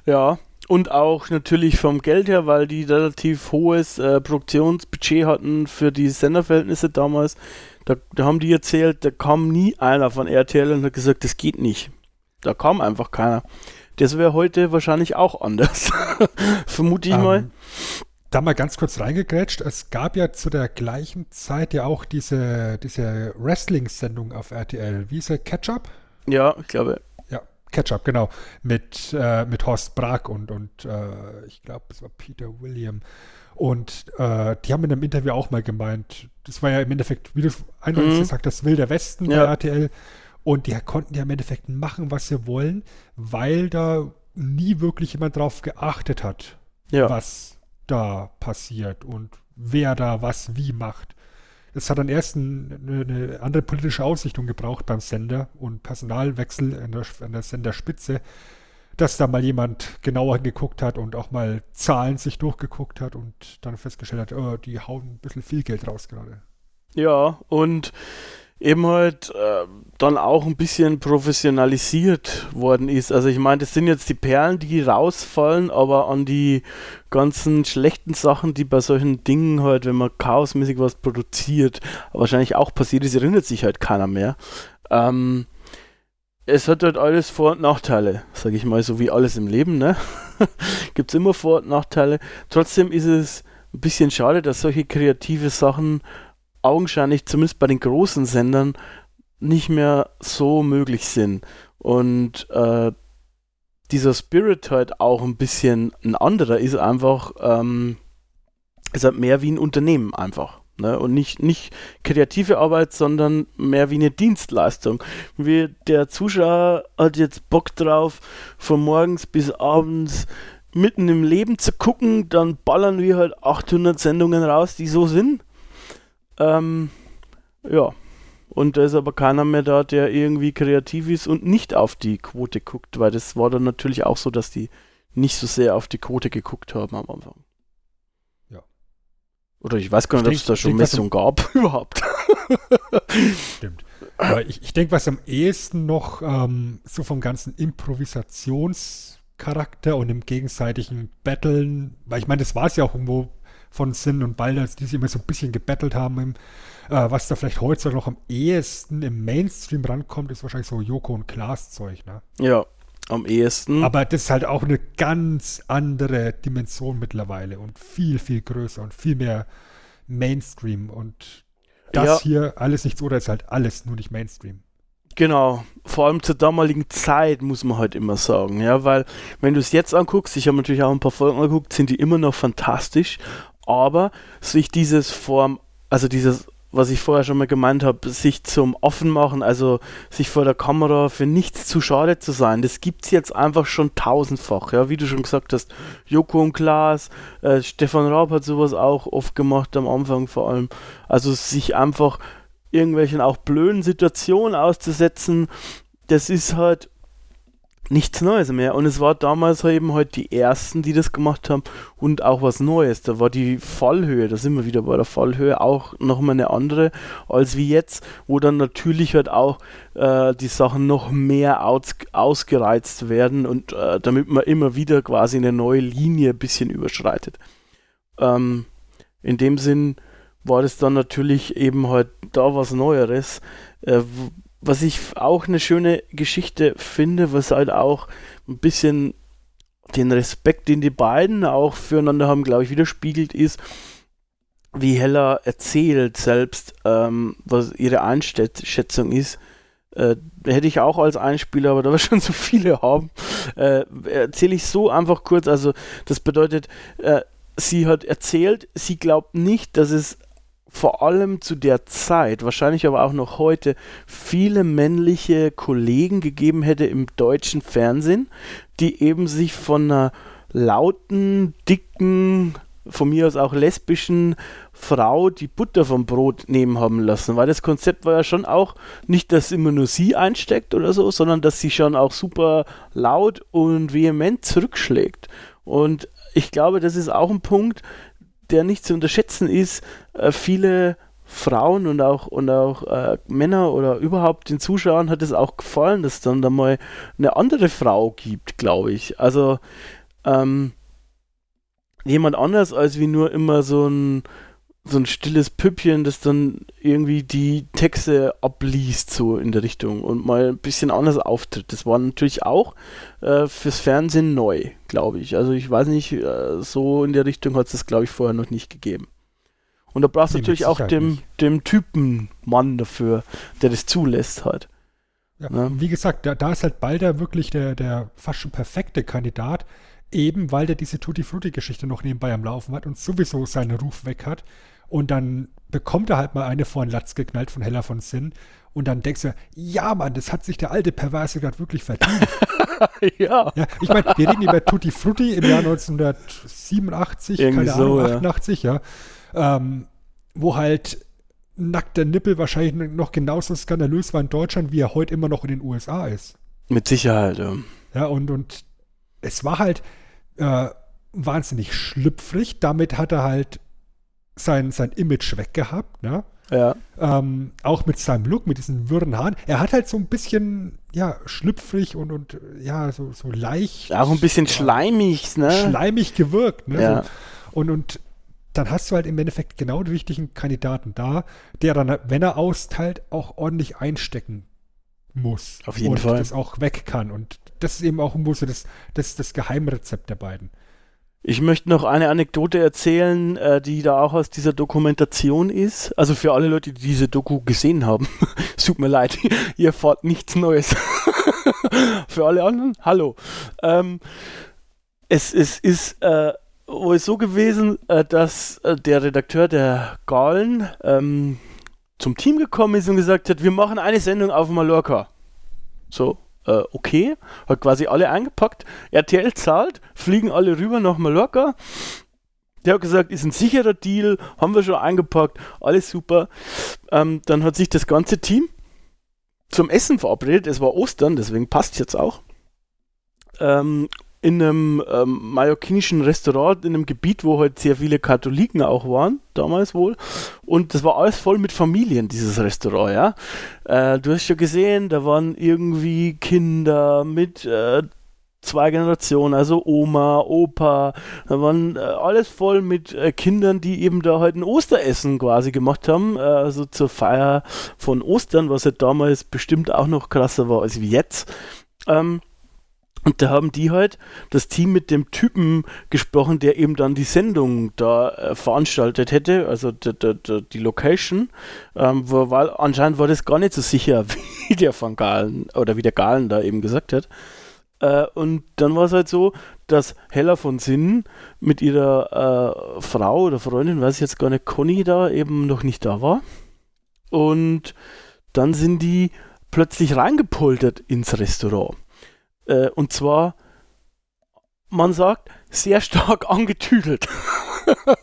Ja, und auch natürlich vom Geld her, weil die relativ hohes äh, Produktionsbudget hatten für die Senderverhältnisse damals. Da, da, haben die erzählt, da kam nie einer von RTL und hat gesagt, das geht nicht. Da kam einfach keiner. Das wäre heute wahrscheinlich auch anders. <laughs> Vermute ich um, mal. Da mal ganz kurz reingegrätscht. Es gab ja zu der gleichen Zeit ja auch diese, diese Wrestling-Sendung auf RTL. Wie ist er? Ketchup? Ja, ich glaube. Ja, Ketchup, genau. Mit, äh, mit Horst Brack und, und äh, ich glaube, es war Peter William. Und äh, die haben in einem Interview auch mal gemeint, das war ja im Endeffekt, wie du eindeutig mhm. gesagt hast, Wilder Westen ja. bei RTL. Und die konnten ja im Endeffekt machen, was sie wollen, weil da nie wirklich jemand drauf geachtet hat, ja. was da passiert und wer da was wie macht. Es hat dann erst ein, eine, andere politische Ausrichtung gebraucht beim Sender und Personalwechsel an der, an der Senderspitze, dass da mal jemand genauer geguckt hat und auch mal Zahlen sich durchgeguckt hat und dann festgestellt hat, oh, die hauen ein bisschen viel Geld raus gerade. Ja, und eben halt äh, dann auch ein bisschen professionalisiert worden ist. Also ich meine, das sind jetzt die Perlen, die rausfallen, aber an die ganzen schlechten Sachen, die bei solchen Dingen halt, wenn man chaosmäßig was produziert, wahrscheinlich auch passiert ist, erinnert sich halt keiner mehr. Ähm, es hat halt alles Vor- und Nachteile, sage ich mal, so wie alles im Leben, ne? <laughs> Gibt es immer Vor- und Nachteile. Trotzdem ist es ein bisschen schade, dass solche kreative Sachen augenscheinlich zumindest bei den großen Sendern nicht mehr so möglich sind. Und äh, dieser Spirit halt auch ein bisschen ein anderer ist einfach, ähm, ist halt mehr wie ein Unternehmen einfach. Ne? Und nicht, nicht kreative Arbeit, sondern mehr wie eine Dienstleistung. Wie der Zuschauer hat jetzt Bock drauf, von morgens bis abends mitten im Leben zu gucken, dann ballern wir halt 800 Sendungen raus, die so sind. Ähm, ja. Und da ist aber keiner mehr da, der irgendwie kreativ ist und nicht auf die Quote guckt, weil das war dann natürlich auch so, dass die nicht so sehr auf die Quote geguckt haben am Anfang. Ja. Oder ich weiß gar nicht, ob es da schon Messungen gab <laughs> überhaupt. Stimmt. Aber ich, ich denke, was am ehesten noch ähm, so vom ganzen Improvisationscharakter und im gegenseitigen Battlen, weil ich meine, das war es ja auch irgendwo von Sin und Balders, die sich immer so ein bisschen gebettelt haben. Im, äh, was da vielleicht heutzutage noch am ehesten im Mainstream rankommt, ist wahrscheinlich so Joko und Klaas Zeug, ne? Ja, am ehesten. Aber das ist halt auch eine ganz andere Dimension mittlerweile und viel, viel größer und viel mehr Mainstream. Und das ja. hier alles nichts oder ist halt alles nur nicht Mainstream. Genau, vor allem zur damaligen Zeit muss man halt immer sagen, ja, weil wenn du es jetzt anguckst, ich habe natürlich auch ein paar Folgen angeguckt, sind die immer noch fantastisch, aber sich dieses Form, also dieses, was ich vorher schon mal gemeint habe, sich zum Offenmachen, also sich vor der Kamera für nichts zu schade zu sein, das gibt es jetzt einfach schon tausendfach, ja, wie du schon gesagt hast, Joko und Klaas, äh, Stefan Raab hat sowas auch oft gemacht am Anfang vor allem, also sich einfach irgendwelchen auch blöden Situationen auszusetzen, das ist halt nichts Neues mehr. Und es war damals eben halt die ersten, die das gemacht haben und auch was Neues. Da war die Fallhöhe, da sind wir wieder bei der Fallhöhe, auch nochmal eine andere als wie jetzt, wo dann natürlich halt auch äh, die Sachen noch mehr aus, ausgereizt werden und äh, damit man immer wieder quasi eine neue Linie ein bisschen überschreitet. Ähm, in dem Sinn war das dann natürlich eben halt da was Neueres. Äh, was ich auch eine schöne Geschichte finde, was halt auch ein bisschen den Respekt, den die beiden auch füreinander haben, glaube ich, widerspiegelt, ist, wie Hella erzählt selbst, ähm, was ihre Einschätzung ist. Äh, hätte ich auch als Einspieler, aber da wir <laughs> schon so viele haben, äh, erzähle ich so einfach kurz. Also, das bedeutet, äh, sie hat erzählt, sie glaubt nicht, dass es vor allem zu der Zeit, wahrscheinlich aber auch noch heute, viele männliche Kollegen gegeben hätte im deutschen Fernsehen, die eben sich von einer lauten, dicken, von mir aus auch lesbischen Frau die Butter vom Brot nehmen haben lassen, weil das Konzept war ja schon auch nicht, dass immer nur sie einsteckt oder so, sondern dass sie schon auch super laut und vehement zurückschlägt. Und ich glaube, das ist auch ein Punkt, der nicht zu unterschätzen ist, äh, viele Frauen und auch, und auch äh, Männer oder überhaupt den Zuschauern hat es auch gefallen, dass es dann da mal eine andere Frau gibt, glaube ich. Also ähm, jemand anders als wie nur immer so ein so ein stilles Püppchen, das dann irgendwie die Texte abliest, so in der Richtung und mal ein bisschen anders auftritt. Das war natürlich auch äh, fürs Fernsehen neu, glaube ich. Also ich weiß nicht, äh, so in der Richtung hat es das, glaube ich, vorher noch nicht gegeben. Und da brauchst du Nee, natürlich auch dem, dem Typen Mann dafür, der das zulässt halt. Ja, Ja. Wie gesagt, da, da ist halt Balder wirklich der, der fast schon perfekte Kandidat, eben weil der diese Tutti Frutti-Geschichte noch nebenbei am Laufen hat und sowieso seinen Ruf weg hat. Und dann bekommt er halt mal eine vor den Latz geknallt von Hella von Sinn. Und dann denkst du, ja Mann, das hat sich der alte Perverse gerade wirklich verdient. <laughs> ja. ja, ich meine, wir reden über Tutti Frutti im Jahr 1987, Irgendwie keine so, Ahnung, ja. 88, ja. Ähm, wo halt nackter Nippel wahrscheinlich noch genauso skandalös war in Deutschland, wie er heute immer noch in den USA ist. Mit Sicherheit, ja. Ja, und, und es war halt äh, wahnsinnig schlüpfrig. Damit hat er halt sein, sein Image weggehabt, ne? Ja. Ähm, auch mit seinem Look, mit diesen wirren Haaren. Er hat halt so ein bisschen, ja, schlüpfrig und, und ja, so, so leicht. Auch ein bisschen schleimig, ne? schleimig gewirkt, ne? Ja. So. Und, und dann hast du halt im Endeffekt genau den richtigen Kandidaten da, der dann, wenn er austeilt, auch ordentlich einstecken muss. Auf jeden und Fall. das auch weg kann. Und das ist eben auch irgendwo so das, das, das Geheimrezept der beiden. Ich möchte noch eine Anekdote erzählen, äh, die da auch aus dieser Dokumentation ist. Also für alle Leute, die diese Doku gesehen haben, es <laughs> tut mir leid, <laughs> ihr erfahrt nichts Neues. <laughs> für alle anderen, hallo. Ähm, es, es ist äh, wohl so gewesen, äh, dass äh, der Redakteur der Galen ähm, zum Team gekommen ist und gesagt hat, wir machen eine Sendung auf Mallorca. So, äh, okay, hat quasi alle eingepackt. RTL zahlt, fliegen alle rüber nach Mallorca. Der hat gesagt, ist ein sicherer Deal, haben wir schon eingepackt, alles super. Ähm, dann hat sich das ganze Team zum Essen verabredet. Es war Ostern, deswegen passt jetzt auch. Ähm, in einem ähm, mallorquinischen Restaurant, in einem Gebiet, wo halt sehr viele Katholiken auch waren, damals wohl. Und das war alles voll mit Familien, dieses Restaurant, ja. Äh, du hast schon gesehen, da waren irgendwie Kinder mit äh, zwei Generationen, also Oma, Opa, da waren äh, alles voll mit äh, Kindern, die eben da halt ein Osteressen quasi gemacht haben, äh, also zur Feier von Ostern, was halt damals bestimmt auch noch krasser war als wie jetzt. Ähm, und da haben die halt das Team mit dem Typen gesprochen, der eben dann die Sendung da äh, veranstaltet hätte, also die Location, ähm, wo, weil anscheinend war das gar nicht so sicher, <laughs> wie der von Galen oder wie der Galen da eben gesagt hat. Äh, und dann war es halt so, dass Hella von Sinnen mit ihrer äh, Frau oder Freundin, weiß ich jetzt gar nicht, Conny da eben noch nicht da war. Und dann sind die plötzlich reingepoltert ins Restaurant. Äh, und zwar, man sagt, sehr stark <laughs> angetüdelt. <laughs>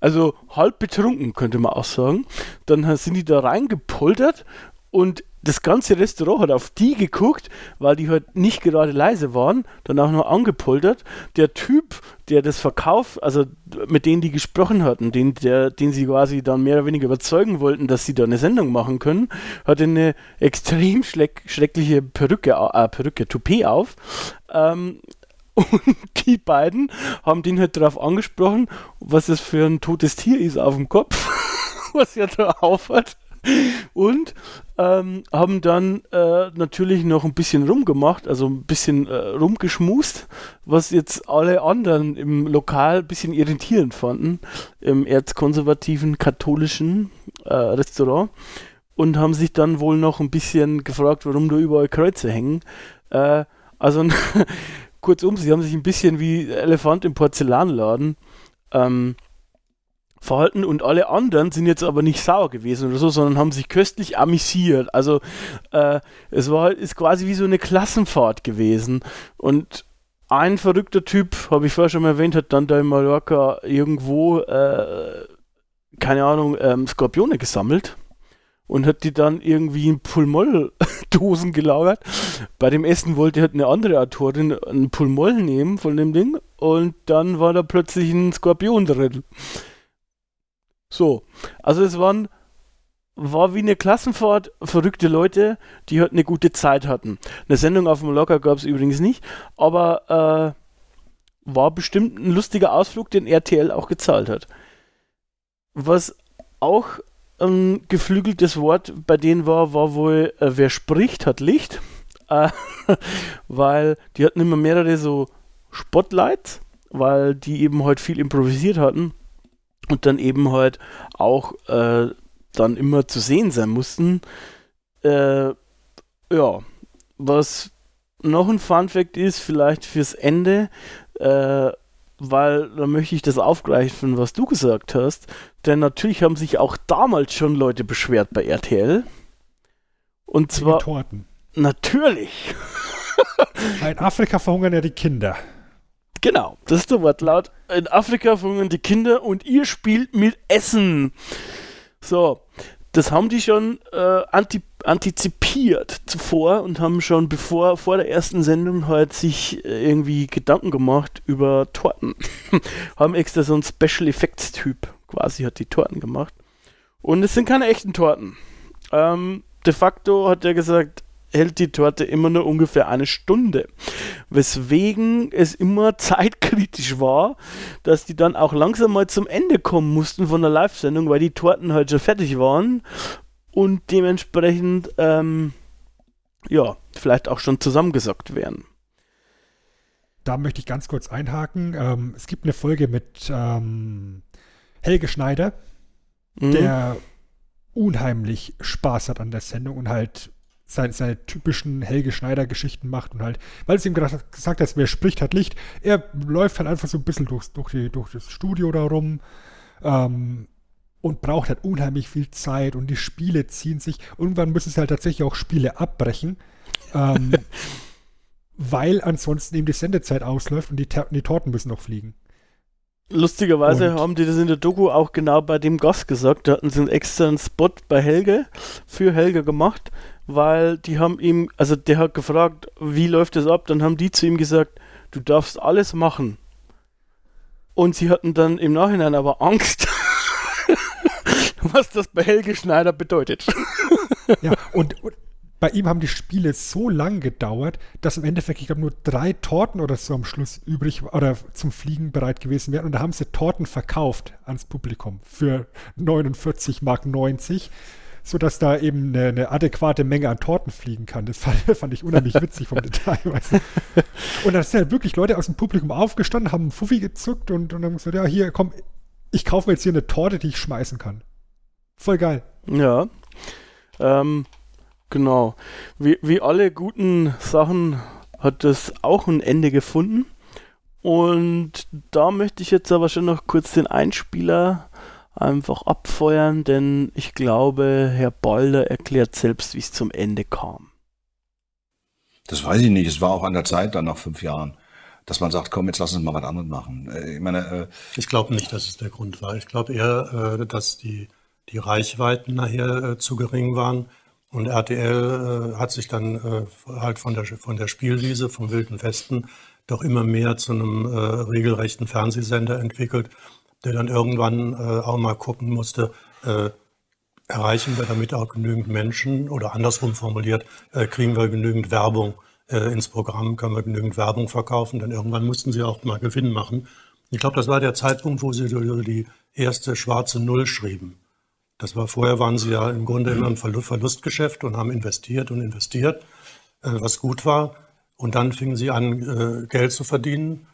also halb betrunken, könnte man auch sagen. Dann sind die da reingepoltert und das ganze Restaurant hat auf die geguckt, weil die halt nicht gerade leise waren, dann auch noch angepoltert. Der Typ, der das verkauft, also mit denen die gesprochen hatten, den, der, den sie quasi dann mehr oder weniger überzeugen wollten, dass sie da eine Sendung machen können, hatte eine extrem schleck, schreckliche Perücke, äh, Perücke, Toupet auf. Ähm, <laughs> und die beiden haben den halt darauf angesprochen, was das für ein totes Tier ist auf dem Kopf, <laughs> was er da aufhat. Und ähm, haben dann äh, natürlich noch ein bisschen rumgemacht, also ein bisschen äh, rumgeschmust, was jetzt alle anderen im Lokal ein bisschen irritierend fanden, im erzkonservativen katholischen äh, Restaurant. Und haben sich dann wohl noch ein bisschen gefragt, warum da überall Kreuze hängen. Äh, also <laughs> kurzum, sie haben sich ein bisschen wie Elefant im Porzellanladen ähm, verhalten und alle anderen sind jetzt aber nicht sauer gewesen oder so, sondern haben sich köstlich amüsiert. Also äh, es war ist quasi wie so eine Klassenfahrt gewesen und ein verrückter Typ, habe ich vorher schon mal erwähnt, hat dann da in Mallorca irgendwo, äh, keine Ahnung, ähm, Skorpione gesammelt und hat die dann irgendwie in Pulmoll-Dosen gelagert. Bei dem Essen wollte halt eine andere Autorin einen Pulmoll nehmen von dem Ding und dann war da plötzlich ein Skorpion drin. So, also es waren war wie eine Klassenfahrt, verrückte Leute, die halt eine gute Zeit hatten. Eine Sendung auf dem Locker gab es übrigens nicht, aber äh, war bestimmt ein lustiger Ausflug, den RTL auch gezahlt hat. Was auch ein geflügeltes Wort bei denen war, war wohl, äh, wer spricht, hat Licht. <laughs> Äh, weil die hatten immer mehrere so Spotlights, weil die eben halt viel improvisiert hatten und dann eben halt auch äh, dann immer zu sehen sein mussten. Äh, ja, was noch ein Fun Fact ist, vielleicht fürs Ende, äh, weil da möchte ich das aufgreifen, was du gesagt hast. Denn natürlich haben sich auch damals schon Leute beschwert bei RTL. Und zwar. Torten. Natürlich. <laughs> In Afrika verhungern ja die Kinder. Genau, das ist der Wortlaut. In Afrika verhungern die Kinder und ihr spielt mit Essen. So, das haben die schon äh, anti antizipiert zuvor und haben schon bevor vor der ersten Sendung halt sich äh, irgendwie Gedanken gemacht über Torten. <laughs> haben extra so einen Special Effects Typ quasi hat die Torten gemacht. Und es sind keine echten Torten. Ähm, de facto hat er gesagt, hält die Torte immer nur ungefähr eine Stunde. Weswegen es immer <laughs> zeitkritisch war, dass die dann auch langsam mal zum Ende kommen mussten von der Live-Sendung, weil die Torten halt schon fertig waren und dementsprechend, ähm, ja, vielleicht auch schon zusammengesackt werden. Da möchte ich ganz kurz einhaken. Ähm, es gibt eine Folge mit ähm, Helge Schneider, mhm. der unheimlich Spaß hat an der Sendung und halt seine, seine typischen Helge Schneider-Geschichten macht und halt, weil es ihm gesagt hat, wer spricht, hat Licht. Er läuft halt einfach so ein bisschen durchs, durch, die, durch das Studio da rum ähm, und braucht halt unheimlich viel Zeit und die Spiele ziehen sich. Irgendwann müssen sie halt tatsächlich auch Spiele abbrechen, ähm, <laughs> weil ansonsten eben die Sendezeit ausläuft und die, die Torten müssen noch fliegen. Lustigerweise und haben die das in der Doku auch genau bei dem Gast gesagt. Da hatten sie einen externen Spot bei Helge, für Helge gemacht, weil die haben ihm, also der hat gefragt, wie läuft das ab? Dann haben die zu ihm gesagt, du darfst alles machen. Und sie hatten dann im Nachhinein aber Angst, <laughs> was das bei Helge Schneider bedeutet. ja, und, und bei ihm haben die Spiele so lang gedauert, dass im Endeffekt, ich glaube, nur drei Torten oder so am Schluss übrig oder zum Fliegen bereit gewesen wären. Und da haben sie Torten verkauft ans Publikum für 49 Mark 90 sodass da eben eine, eine, adäquate Menge an Torten fliegen kann. Das <laughs> fand, fand ich unheimlich witzig vom Detail. Weißt du? Und da sind halt wirklich Leute aus dem Publikum aufgestanden, haben einen Fuffi gezuckt und, und haben gesagt, ja, hier, komm, ich kaufe mir jetzt hier eine Torte, die ich schmeißen kann. Voll geil. Ja. Ähm, Genau. Wie, wie alle guten Sachen hat das auch ein Ende gefunden. Und da möchte ich jetzt aber schon noch kurz den Einspieler einfach abfeuern, denn ich glaube, Herr Balder erklärt selbst, wie es zum Ende kam. Das weiß ich nicht. Es war auch an der Zeit dann nach fünf Jahren, dass man sagt, komm, jetzt lass uns mal was anderes machen. Äh, ich meine, äh ich glaube nicht, dass es der Grund war. Ich glaube eher, äh, dass die, die Reichweiten nachher äh, zu gering waren und RTL äh, hat sich dann äh, halt von der, von der Spielwiese, vom Wilden Westen, doch immer mehr zu einem äh, regelrechten Fernsehsender entwickelt, der dann irgendwann äh, auch mal gucken musste, äh, erreichen wir damit auch genügend Menschen oder andersrum formuliert, äh, kriegen wir genügend Werbung ins Programm, können wir genügend Werbung verkaufen, denn irgendwann mussten sie auch mal Gewinn machen. Ich glaube, das war der Zeitpunkt, wo sie die erste schwarze Null schrieben. Das war vorher waren sie ja im Grunde immer ein Verlustgeschäft und haben investiert und investiert, äh, was gut war. Und dann fingen sie an, äh, Geld zu verdienen.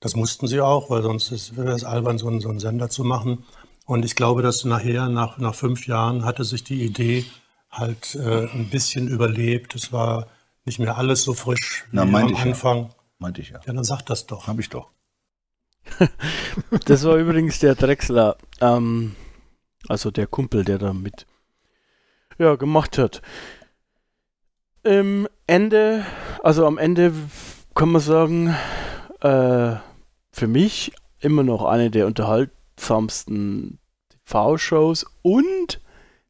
Das mussten sie auch, weil sonst wäre es albern, so einen, so einen, Sender zu machen. Und ich glaube, dass nachher, nach, nach fünf Jahren, hatte sich die Idee halt äh, ein bisschen überlebt. Es war nicht mehr alles so frisch wie Na, am Anfang. Ja. Meinte ich ja. Ja, dann sag das doch. Hab ich doch. <laughs> das war übrigens der Drechsler. Ähm, also der Kumpel, der da mit ja, gemacht hat. Im Ende, also am Ende kann man sagen, äh, für mich immer noch eine der unterhaltsamsten TV-Shows und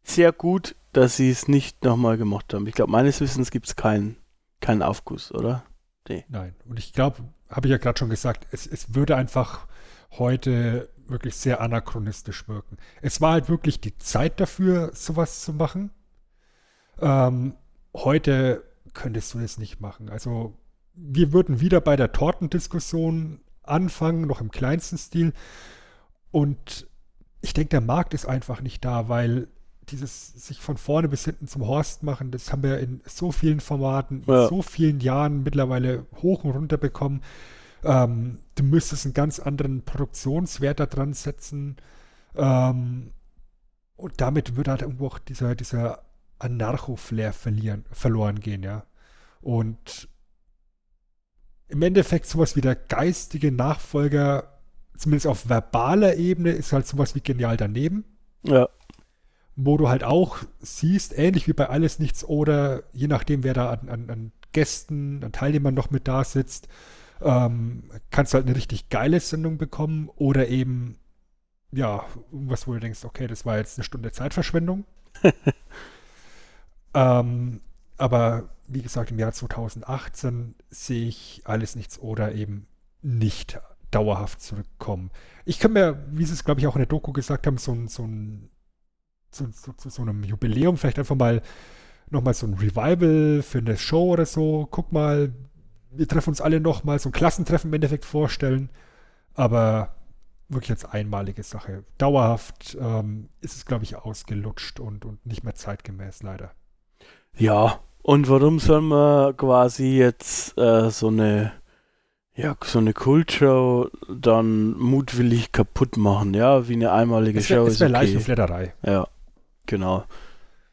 sehr gut, dass sie es nicht nochmal gemacht haben. Ich glaube, meines Wissens gibt es keinen keinen Aufguss, oder? Nee. Nein. Und ich glaube, habe ich ja gerade schon gesagt, es, es würde einfach heute wirklich sehr anachronistisch wirken. Es war halt wirklich die Zeit dafür, sowas zu machen. Ähm, heute könntest du das nicht machen. Also wir würden wieder bei der Tortendiskussion anfangen, noch im kleinsten Stil. Und ich denke, der Markt ist einfach nicht da, weil dieses sich von vorne bis hinten zum Horst machen, das haben wir in so vielen Formaten, Ja. in so vielen Jahren mittlerweile hoch und runter bekommen. Ähm, du müsstest einen ganz anderen Produktionswert da dran setzen. Ähm, und damit würde halt irgendwo auch dieser, dieser Anarcho-Flair verlieren, verloren gehen, ja. Und im Endeffekt sowas wie der geistige Nachfolger, zumindest auf verbaler Ebene, ist halt sowas wie genial daneben Ja. wo du halt auch siehst, ähnlich wie bei Alles Nichts oder je nachdem, wer da an, an, an Gästen, an Teilnehmern noch mit da sitzt, ähm, kannst du halt eine richtig geile Sendung bekommen oder eben, ja, irgendwas, wo du denkst, okay, das war jetzt eine Stunde Zeitverschwendung. <laughs> ähm, aber wie gesagt, im Jahr 2018 sehe ich Alles Nichts oder eben nicht dauerhaft zurückkommen. Ich kann mir, wie sie es, glaube ich, auch in der Doku gesagt haben, so ein, so ein zu, zu, zu so einem Jubiläum vielleicht einfach mal nochmal so ein Revival für eine Show oder so. Guck mal, wir treffen uns alle nochmal, so ein Klassentreffen im Endeffekt vorstellen. Aber wirklich als einmalige Sache. Dauerhaft ähm, ist es, glaube ich, ausgelutscht und, und nicht mehr zeitgemäß, leider. Ja, und warum soll man quasi jetzt äh, so eine ja, so eine Kultshow dann mutwillig kaputt machen, ja, wie eine einmalige wäre Show wär ist wär leicht okay. und Flatterei. Ja, genau.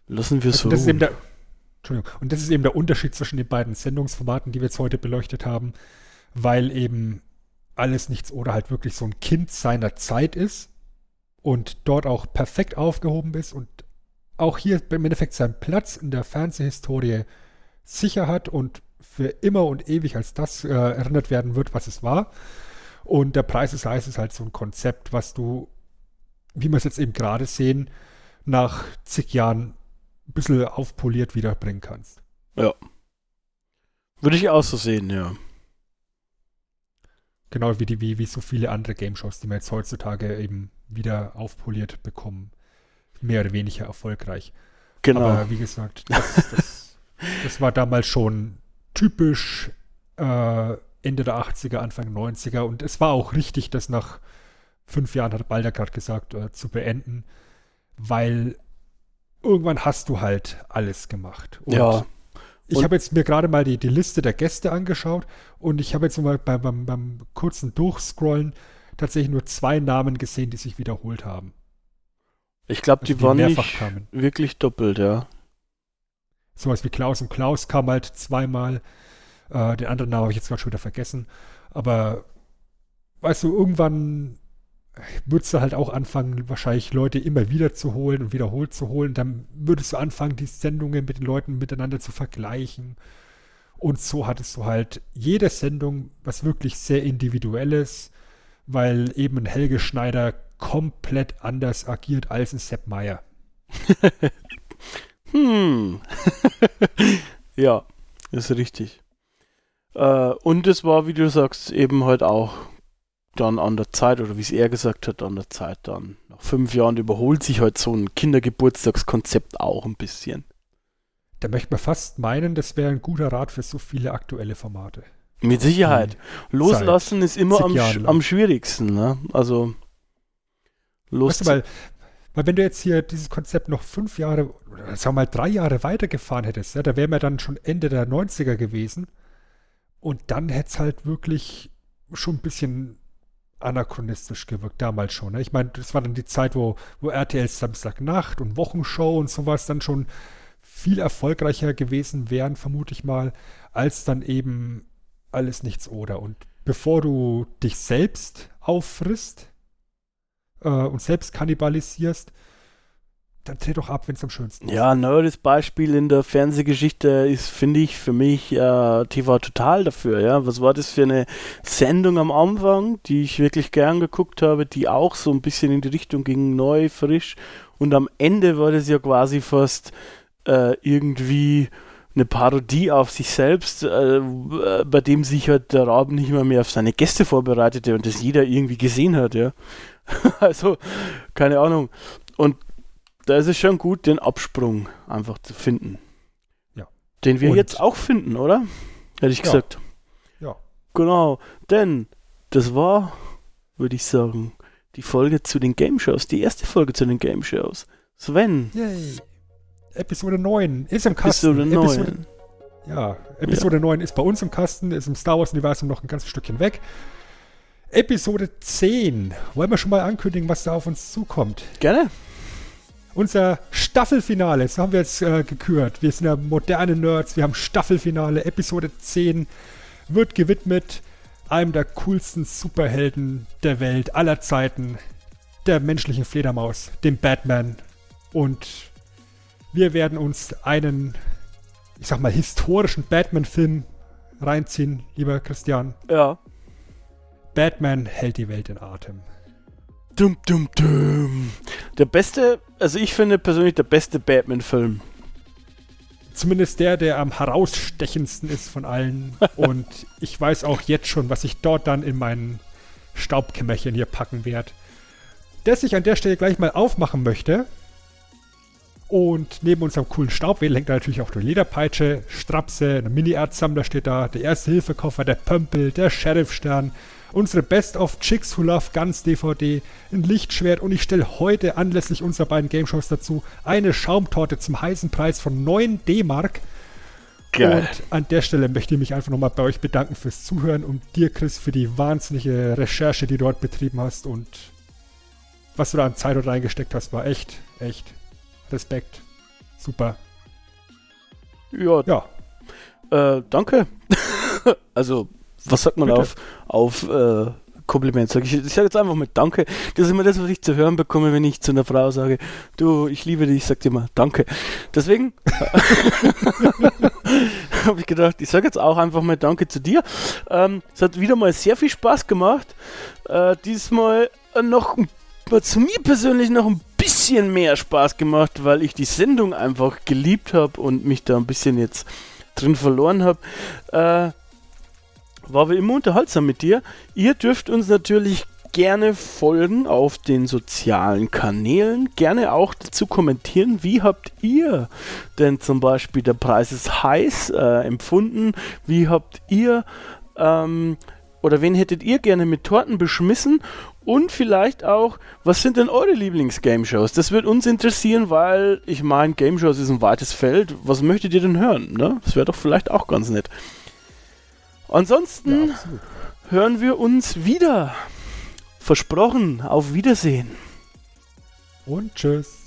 Lassen wir Also so. das ist eben der, Entschuldigung, und das ist eben der Unterschied zwischen den beiden Sendungsformaten, die wir jetzt heute beleuchtet haben, weil eben alles nichts oder halt wirklich so ein Kind seiner Zeit ist und dort auch perfekt aufgehoben ist und auch hier im Endeffekt seinen Platz in der Fernsehhistorie sicher hat und für immer und ewig als das äh, erinnert werden wird, was es war. Und der Preis ist heiß ist halt so ein Konzept, was du, wie wir es jetzt eben gerade sehen, nach zig Jahren ein bisschen aufpoliert wiederbringen kannst. ja. Würde ich auch so sehen, ja. Genau wie, die, wie, wie so viele andere Game-Shows, die wir jetzt heutzutage eben wieder aufpoliert bekommen. Mehr oder weniger erfolgreich. Genau. Aber wie gesagt, das, das, <laughs> das war damals schon typisch äh, Ende der 80er, Anfang 90er. Und es war auch richtig, das nach fünf Jahren, hat Balder gerade gesagt, äh, zu beenden. Weil irgendwann hast du halt alles gemacht. Und Ja. Ich habe jetzt mir gerade mal die, die Liste der Gäste angeschaut und ich habe jetzt mal beim, beim, beim kurzen Durchscrollen tatsächlich nur zwei Namen gesehen, die sich wiederholt haben. Ich glaube, Also die die waren mehrfach nicht kamen. wirklich doppelt, ja. Sowas wie Klaus und Klaus kam halt zweimal. Äh, den anderen Namen habe ich jetzt gerade schon wieder vergessen. Aber weißt du, irgendwann würdest du halt auch anfangen, wahrscheinlich Leute immer wieder zu holen und wiederholt zu holen. Dann würdest du anfangen, die Sendungen mit den Leuten miteinander zu vergleichen. Und so hattest du halt jede Sendung was wirklich sehr Individuelles, weil eben ein Helge Schneider komplett anders agiert als ein Sepp Meier. <laughs> Hm. <laughs> ja, ist richtig. Äh, und es war, wie du sagst, eben halt auch dann an der Zeit, oder wie es er gesagt hat, an der Zeit dann. Nach fünf Jahren überholt sich halt so ein Kindergeburtstagskonzept auch ein bisschen. Da möchte man fast meinen, das wäre ein guter Rat für so viele aktuelle Formate. Mit Sicherheit. Die Loslassen ist immer am, Jahren sch lang. am schwierigsten, ne? Also los. Weißt du, weil, weil wenn du jetzt hier dieses Konzept noch fünf Jahre, oder sagen wir mal drei Jahre weitergefahren hättest, ja, da wären wir dann schon Ende der 90er gewesen. Und dann hätte es halt wirklich schon ein bisschen anachronistisch gewirkt, damals schon. Ne? Ich meine, das war dann die Zeit, wo, wo RTL Samstagnacht und Wochenshow und sowas dann schon viel erfolgreicher gewesen wären, vermute ich mal, als dann eben alles nichts oder. Und bevor du dich selbst auffrisst äh, und selbst kannibalisierst, dann dreh doch ab, wenn es am schönsten ist. Ja, ein neues Beispiel in der Fernsehgeschichte ist, finde ich, für mich äh, TV Total dafür. Ja, was war das für eine Sendung am Anfang, die ich wirklich gern geguckt habe, die auch so ein bisschen in die Richtung ging, neu, frisch. Und am Ende war das ja quasi fast äh, irgendwie eine Parodie auf sich selbst, äh, bei dem sich halt der Raben nicht mal mehr auf seine Gäste vorbereitete und das jeder irgendwie gesehen hat, ja. <laughs> also, keine Ahnung. Und da ist es schon gut, den Absprung einfach zu finden. Ja. Den wir Und- jetzt auch finden, oder? Hätte ich Ja. gesagt. Ja. Genau. Denn das war, würde ich sagen, die Folge zu den Game Shows. Die erste Folge zu den Game Shows. Sven. Yay. Episode 9 ist im Kasten. Episode 9. ja, Episode 9 ist bei uns im Kasten, ist im Star Wars-Universum noch ein ganzes Stückchen weg. Episode 10. Wollen wir schon mal ankündigen, was da auf uns zukommt? Gerne. Unser Staffelfinale, das haben wir jetzt äh, gekürt. Wir sind ja moderne Nerds, wir haben Staffelfinale. Episode 10 wird gewidmet einem der coolsten Superhelden der Welt aller Zeiten, der menschlichen Fledermaus, dem Batman. Und wir werden uns einen, ich sag mal, historischen Batman-Film reinziehen, lieber Christian. Ja. Batman hält die Welt in Atem. Dum, dum, dum. Der beste, also ich finde persönlich der beste Batman-Film. Zumindest der, der am herausstechendsten ist von allen. <laughs> Und ich weiß auch jetzt schon, was ich dort dann in meinen Staubkämmerchen hier packen werde. Das ich an der Stelle gleich mal aufmachen möchte. Und neben unserem coolen Staubwedel hängt da natürlich auch die Lederpeitsche, Strapse, ein Mini-Erzsammler steht da, der Erste-Hilfe-Koffer, der Pömpel, der Sheriff-Stern, unsere Best of Chicks Who Love Guns DVD, ein Lichtschwert und ich stelle heute anlässlich unserer beiden Game-Shows dazu eine Schaumtorte zum heißen Preis von 9 D-Mark. Geil. Und an der Stelle möchte ich mich einfach nochmal bei euch bedanken fürs Zuhören und dir, Chris, für die wahnsinnige Recherche, die du dort betrieben hast und was du da an Zeit reingesteckt hast, war echt, echt Respekt. Super. Ja, Ja, Äh, danke. <laughs> also, was sagt man Bitte. auf, auf äh, Kompliment? Sag ich ich sage jetzt einfach mal Danke. Das ist immer das, was ich zu hören bekomme, wenn ich zu einer Frau sage, du, ich liebe dich, ich sag dir mal Danke. Deswegen <laughs> habe ich gedacht, ich sage jetzt auch einfach mal Danke zu dir. Ähm, es hat wieder mal sehr viel Spaß gemacht. Äh, diesmal noch ein- zu mir persönlich noch ein bisschen mehr Spaß gemacht, weil ich die Sendung einfach geliebt habe und mich da ein bisschen jetzt drin verloren habe. Äh, war wie immer unterhaltsam mit dir. Ihr dürft uns natürlich gerne folgen auf den sozialen Kanälen. Gerne auch dazu kommentieren, wie habt ihr denn zum Beispiel der Preis ist heiß äh, empfunden? Wie habt ihr ähm, oder wen hättet ihr gerne mit Torten beschmissen? Und vielleicht auch, was sind denn eure Lieblings-Game-Shows? Das wird uns interessieren, weil ich meine, Game-Shows ist ein weites Feld. Was möchtet ihr denn hören? Ne? Das wäre doch vielleicht auch ganz nett. Ansonsten ja hören wir uns wieder. Versprochen. Auf Wiedersehen. Und tschüss.